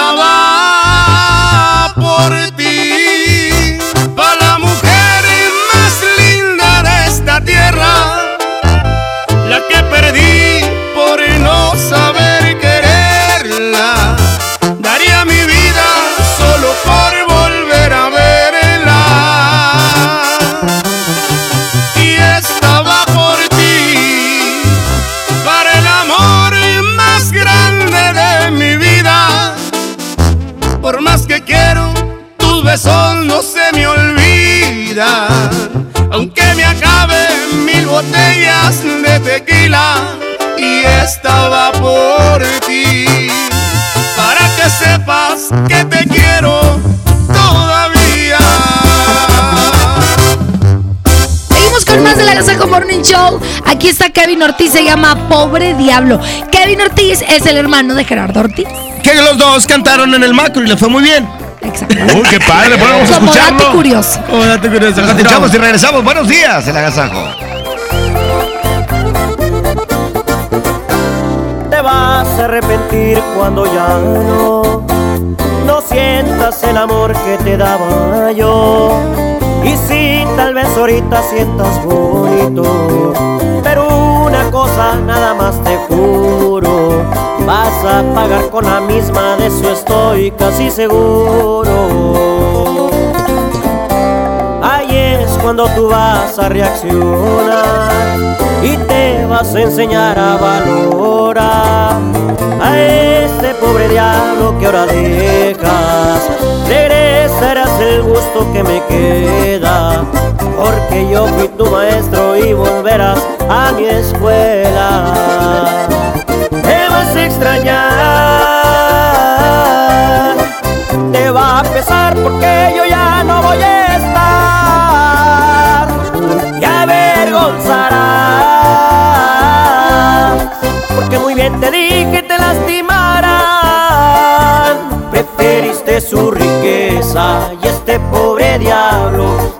vida por ti. Aunque me acaben mil botellas de tequila, y estaba por ti. Para que sepas que te quiero todavía. Seguimos con más de la Gazajo Morning Show. Aquí está Kevin Ortiz, se llama Pobre Diablo. Kevin Ortiz es el hermano de Gerardo Ortiz. Que los dos cantaron en el macro y le fue muy bien. Uy, qué padre, bueno, vamos a Como dato escucharlo. curioso. Oh, date curioso. Nos escuchamos y regresamos. Buenos días, el agasajo. Te vas a arrepentir cuando ya no, no sientas el amor que te daba yo. Y si tal vez ahorita sientas bonito, cosa nada más te juro, vas a pagar con la misma, de eso estoy casi seguro. Ahí es cuando tú vas a reaccionar y te vas a enseñar a valorar a este pobre diablo que ahora dejas. Regresarás el gusto que me queda, porque yo fui tu maestro y volverás a mi escuela. Te vas a extrañar, te va a pesar porque yo ya no voy a estar y avergonzarás porque muy bien te dije te lastimarán preferiste su riqueza y este pobre diablo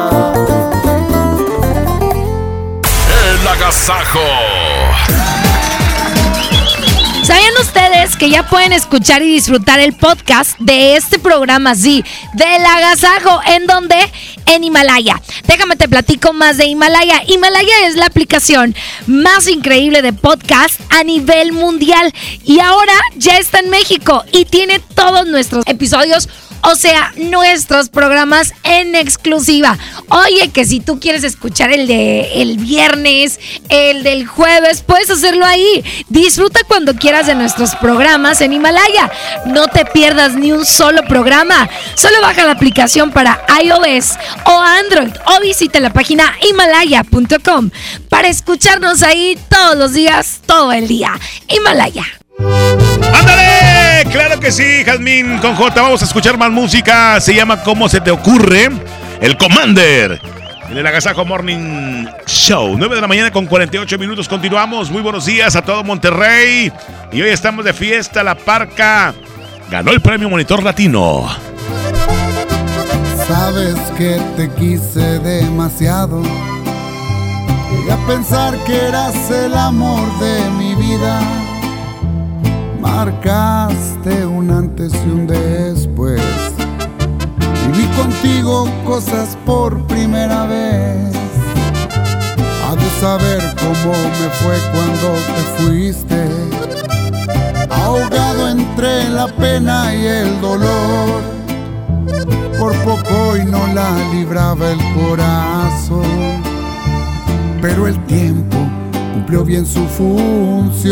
Agasajo. ¿Sabían ustedes que ya pueden escuchar y disfrutar el podcast de este programa, sí, del agasajo, en donde? En Himalaya. Déjame te platico más de Himalaya. Himalaya es la aplicación más increíble de podcast a nivel mundial y ahora ya está en México y tiene todos nuestros episodios o sea, nuestros programas en exclusiva. Oye, que si tú quieres escuchar el de el viernes, el del jueves, puedes hacerlo ahí. Disfruta cuando quieras de nuestros programas en Himalaya. No te pierdas ni un solo programa. Solo baja la aplicación para iOS o Android o visita la página himalaya.com para escucharnos ahí todos los días, todo el día. Himalaya. ¡Ándale! Claro que sí, Jazmín con J. Vamos a escuchar más música. Se llama ¿Cómo se te ocurre? El Commander. En el Agasajo Morning Show. 9 de la mañana con 48 minutos. Continuamos. Muy buenos días a todo Monterrey. Y hoy estamos de fiesta. La parca ganó el premio Monitor Latino. Sabes que te quise demasiado. Llegué a pensar que eras el amor de mi vida. Marcaste un antes y un después. Viví contigo cosas por primera vez. Ha de saber cómo me fue cuando te fuiste. Ahogado entre la pena y el dolor. Por poco y no la libraba el corazón. Pero el tiempo cumplió bien su función.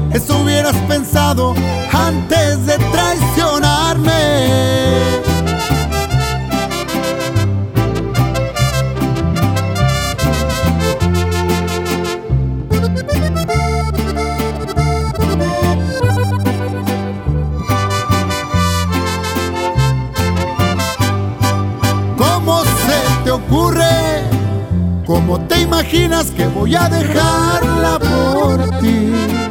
Eso hubieras pensado antes de traicionarme. ¿Cómo se te ocurre? ¿Cómo te imaginas que voy a dejarla por ti?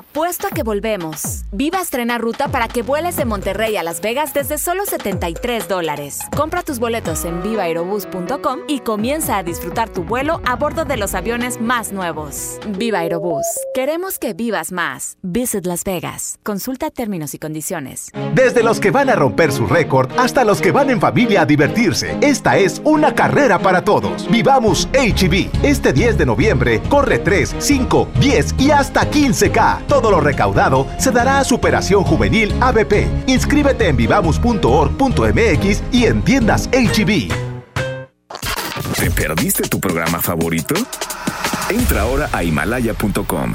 Apuesto a que volvemos. Viva estrena ruta para que vueles de Monterrey a Las Vegas desde solo 73 dólares. Compra tus boletos en vivaaerobus.com y comienza a disfrutar tu vuelo a bordo de los aviones más nuevos. Viva Aerobús. Queremos que vivas más. Visit Las Vegas. Consulta términos y condiciones. Desde los que van a romper su récord hasta los que van en familia a divertirse, esta es una carrera para todos. Vivamos HB. Este 10 de noviembre corre 3, 5, 10 y hasta 15K. Todo lo recaudado se dará a Superación Juvenil ABP. Inscríbete en vivamos.org.mx y en tiendas HB. ¿Te perdiste tu programa favorito? Entra ahora a himalaya.com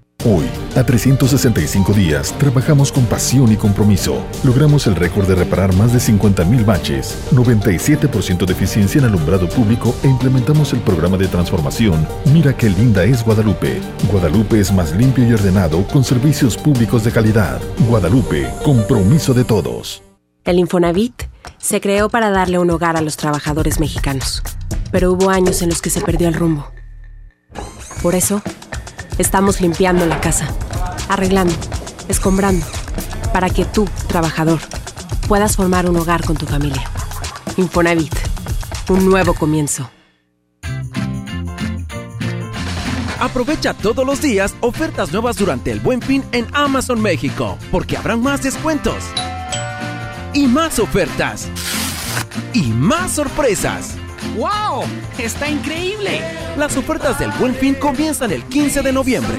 Hoy, a 365 días, trabajamos con pasión y compromiso. Logramos el récord de reparar más de 50.000 baches, 97% de eficiencia en alumbrado público e implementamos el programa de transformación Mira qué linda es Guadalupe. Guadalupe es más limpio y ordenado con servicios públicos de calidad. Guadalupe, compromiso de todos. El Infonavit se creó para darle un hogar a los trabajadores mexicanos, pero hubo años en los que se perdió el rumbo. Por eso, Estamos limpiando la casa, arreglando, escombrando, para que tú, trabajador, puedas formar un hogar con tu familia. Infonavit, un nuevo comienzo. Aprovecha todos los días ofertas nuevas durante el Buen Fin en Amazon México, porque habrán más descuentos y más ofertas y más sorpresas. ¡Wow! ¡Está increíble! Las ofertas del Buen Fin comienzan el 15 de noviembre.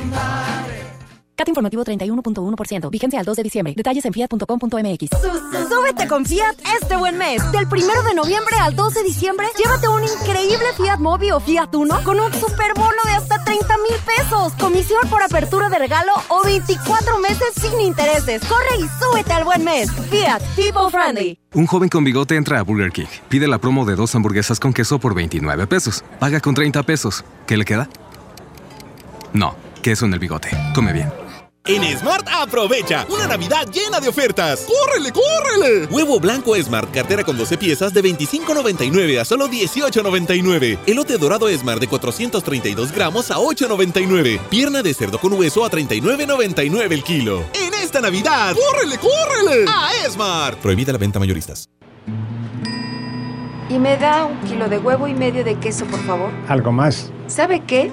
CAT informativo 31.1%. Vigencia al 2 de diciembre. Detalles en fiat.com.mx. Súbete con Fiat este buen mes. Del 1 de noviembre al 2 de diciembre, llévate un increíble Fiat Mobi o Fiat Uno con un super bono de hasta 30 mil pesos. Comisión por apertura de regalo o 24 meses sin intereses. Corre y súbete al buen mes. Fiat, people friendly. Un joven con bigote entra a Burger King. Pide la promo de dos hamburguesas con queso por 29 pesos. Paga con 30 pesos. ¿Qué le queda? No, queso en el bigote. Come bien. En Smart aprovecha una Navidad llena de ofertas. ¡Córrele, córrele! Huevo blanco Smart, cartera con 12 piezas de 25.99 a solo 18.99. Elote dorado Smart de 432 gramos a 8.99. Pierna de cerdo con hueso a 39.99 el kilo. En esta Navidad, ¡córrele, córrele! A Smart. Prohibida la venta mayoristas. Y me da un kilo de huevo y medio de queso, por favor. ¿Algo más? ¿Sabe qué?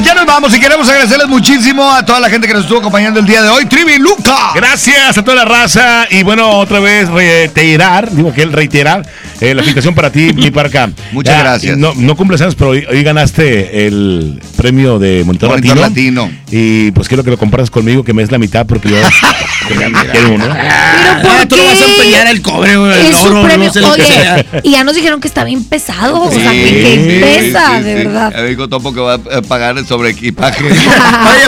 Pues ya nos vamos y queremos agradecerles muchísimo a toda la gente que nos estuvo acompañando el día de hoy. Trivi Luca. Gracias a toda la raza. Y bueno, otra vez reiterar, digo que el reiterar, eh, la invitación para ti, mi parca. Muchas Ya, gracias. No, no cumples años, pero hoy, hoy ganaste el premio de Monitor, Monitor Latino. Latino. Y pues quiero que lo compartas conmigo, que me es la mitad, porque yo. quiero uno. Ah, tú lo vas a empeñar el cobre, güey, el Es su oro, premio. no sé lo que Oye, sea. y ya nos dijeron que está bien pesado. o sea, Sí, que, que sí, pesa, sí, de sí. verdad. Ya dijo Topo que va a pagar sobre equipaje. Oye,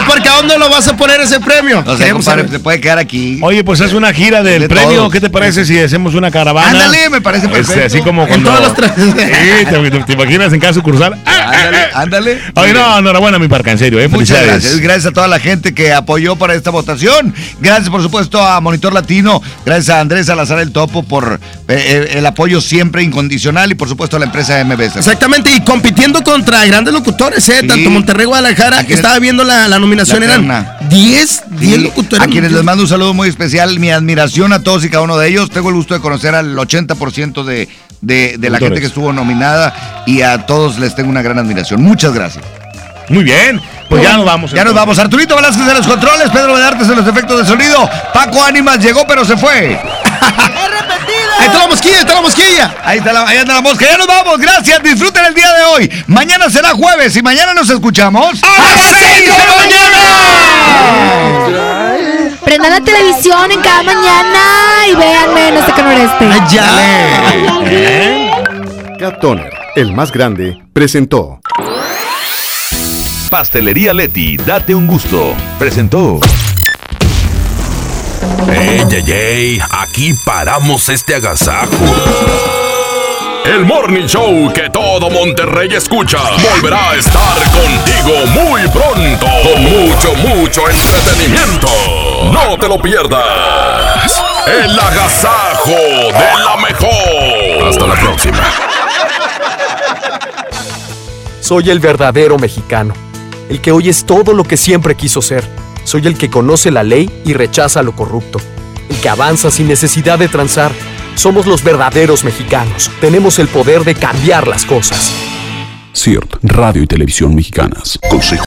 porque ¿a dónde lo vas a poner ese premio? No sé, compadre, se puede quedar aquí. Oye, pues es una gira del De premio. ¿Qué te parece si hacemos una caravana? Ándale, me parece Este, así como En cuando. todos los Sí, te, te- te imaginas en cada sucursal. Ándale, ándale. Oye, no, enhorabuena, mi parca, en serio, ¿eh? Muchas gracias. Gracias a toda la gente que apoyó para esta votación. Gracias, por supuesto, a Monitor Latino. Gracias a Andrés Salazar el Topo por eh, eh, el apoyo siempre incondicional y, por supuesto, a la empresa MBS. Exactamente, y compitiendo contra grandes locutores, ¿eh? Tanto Monterrey, Guadalajara, que estaba viendo la, la nominación, La eran terna. 10, 10 Sí, locutores. A quienes les mando un saludo muy especial, mi admiración a todos y cada uno de ellos. Tengo el gusto de conocer al 80% de, de, de la gente que estuvo nominada y a todos les tengo una gran admiración. Muchas gracias. Muy bien, pues ya nos vamos. Ya nos vamos. Arturito Velázquez en los controles, Pedro Bedartes en los efectos de sonido, Paco Ánimas llegó pero se fue. Ahí está la mosquilla, ahí está la mosquilla. Ahí está la, ahí anda la mosca. Ya nos vamos. Gracias. Disfruten el día de hoy. Mañana será jueves y mañana nos escuchamos. ¡A las 6 de mañana! Prendan la televisión en cada mañana y véanme en este noreste. Cat Toner, el más grande, presentó. Pastelería Leti, date un gusto. Presentó. ¡Ey, ey, ey! Aquí paramos este agasajo. El Morning Show que todo Monterrey escucha volverá a estar contigo muy pronto con mucho, mucho entretenimiento. No te lo pierdas. El agasajo de la mejor. Hasta la próxima. Soy el verdadero mexicano, el que hoy es todo lo que siempre quiso ser. Soy el que conoce la ley y rechaza lo corrupto, el que avanza sin necesidad de transar. Somos los verdaderos mexicanos. Tenemos el poder de cambiar las cosas. CIRT, Radio y Televisión Mexicanas. Consejo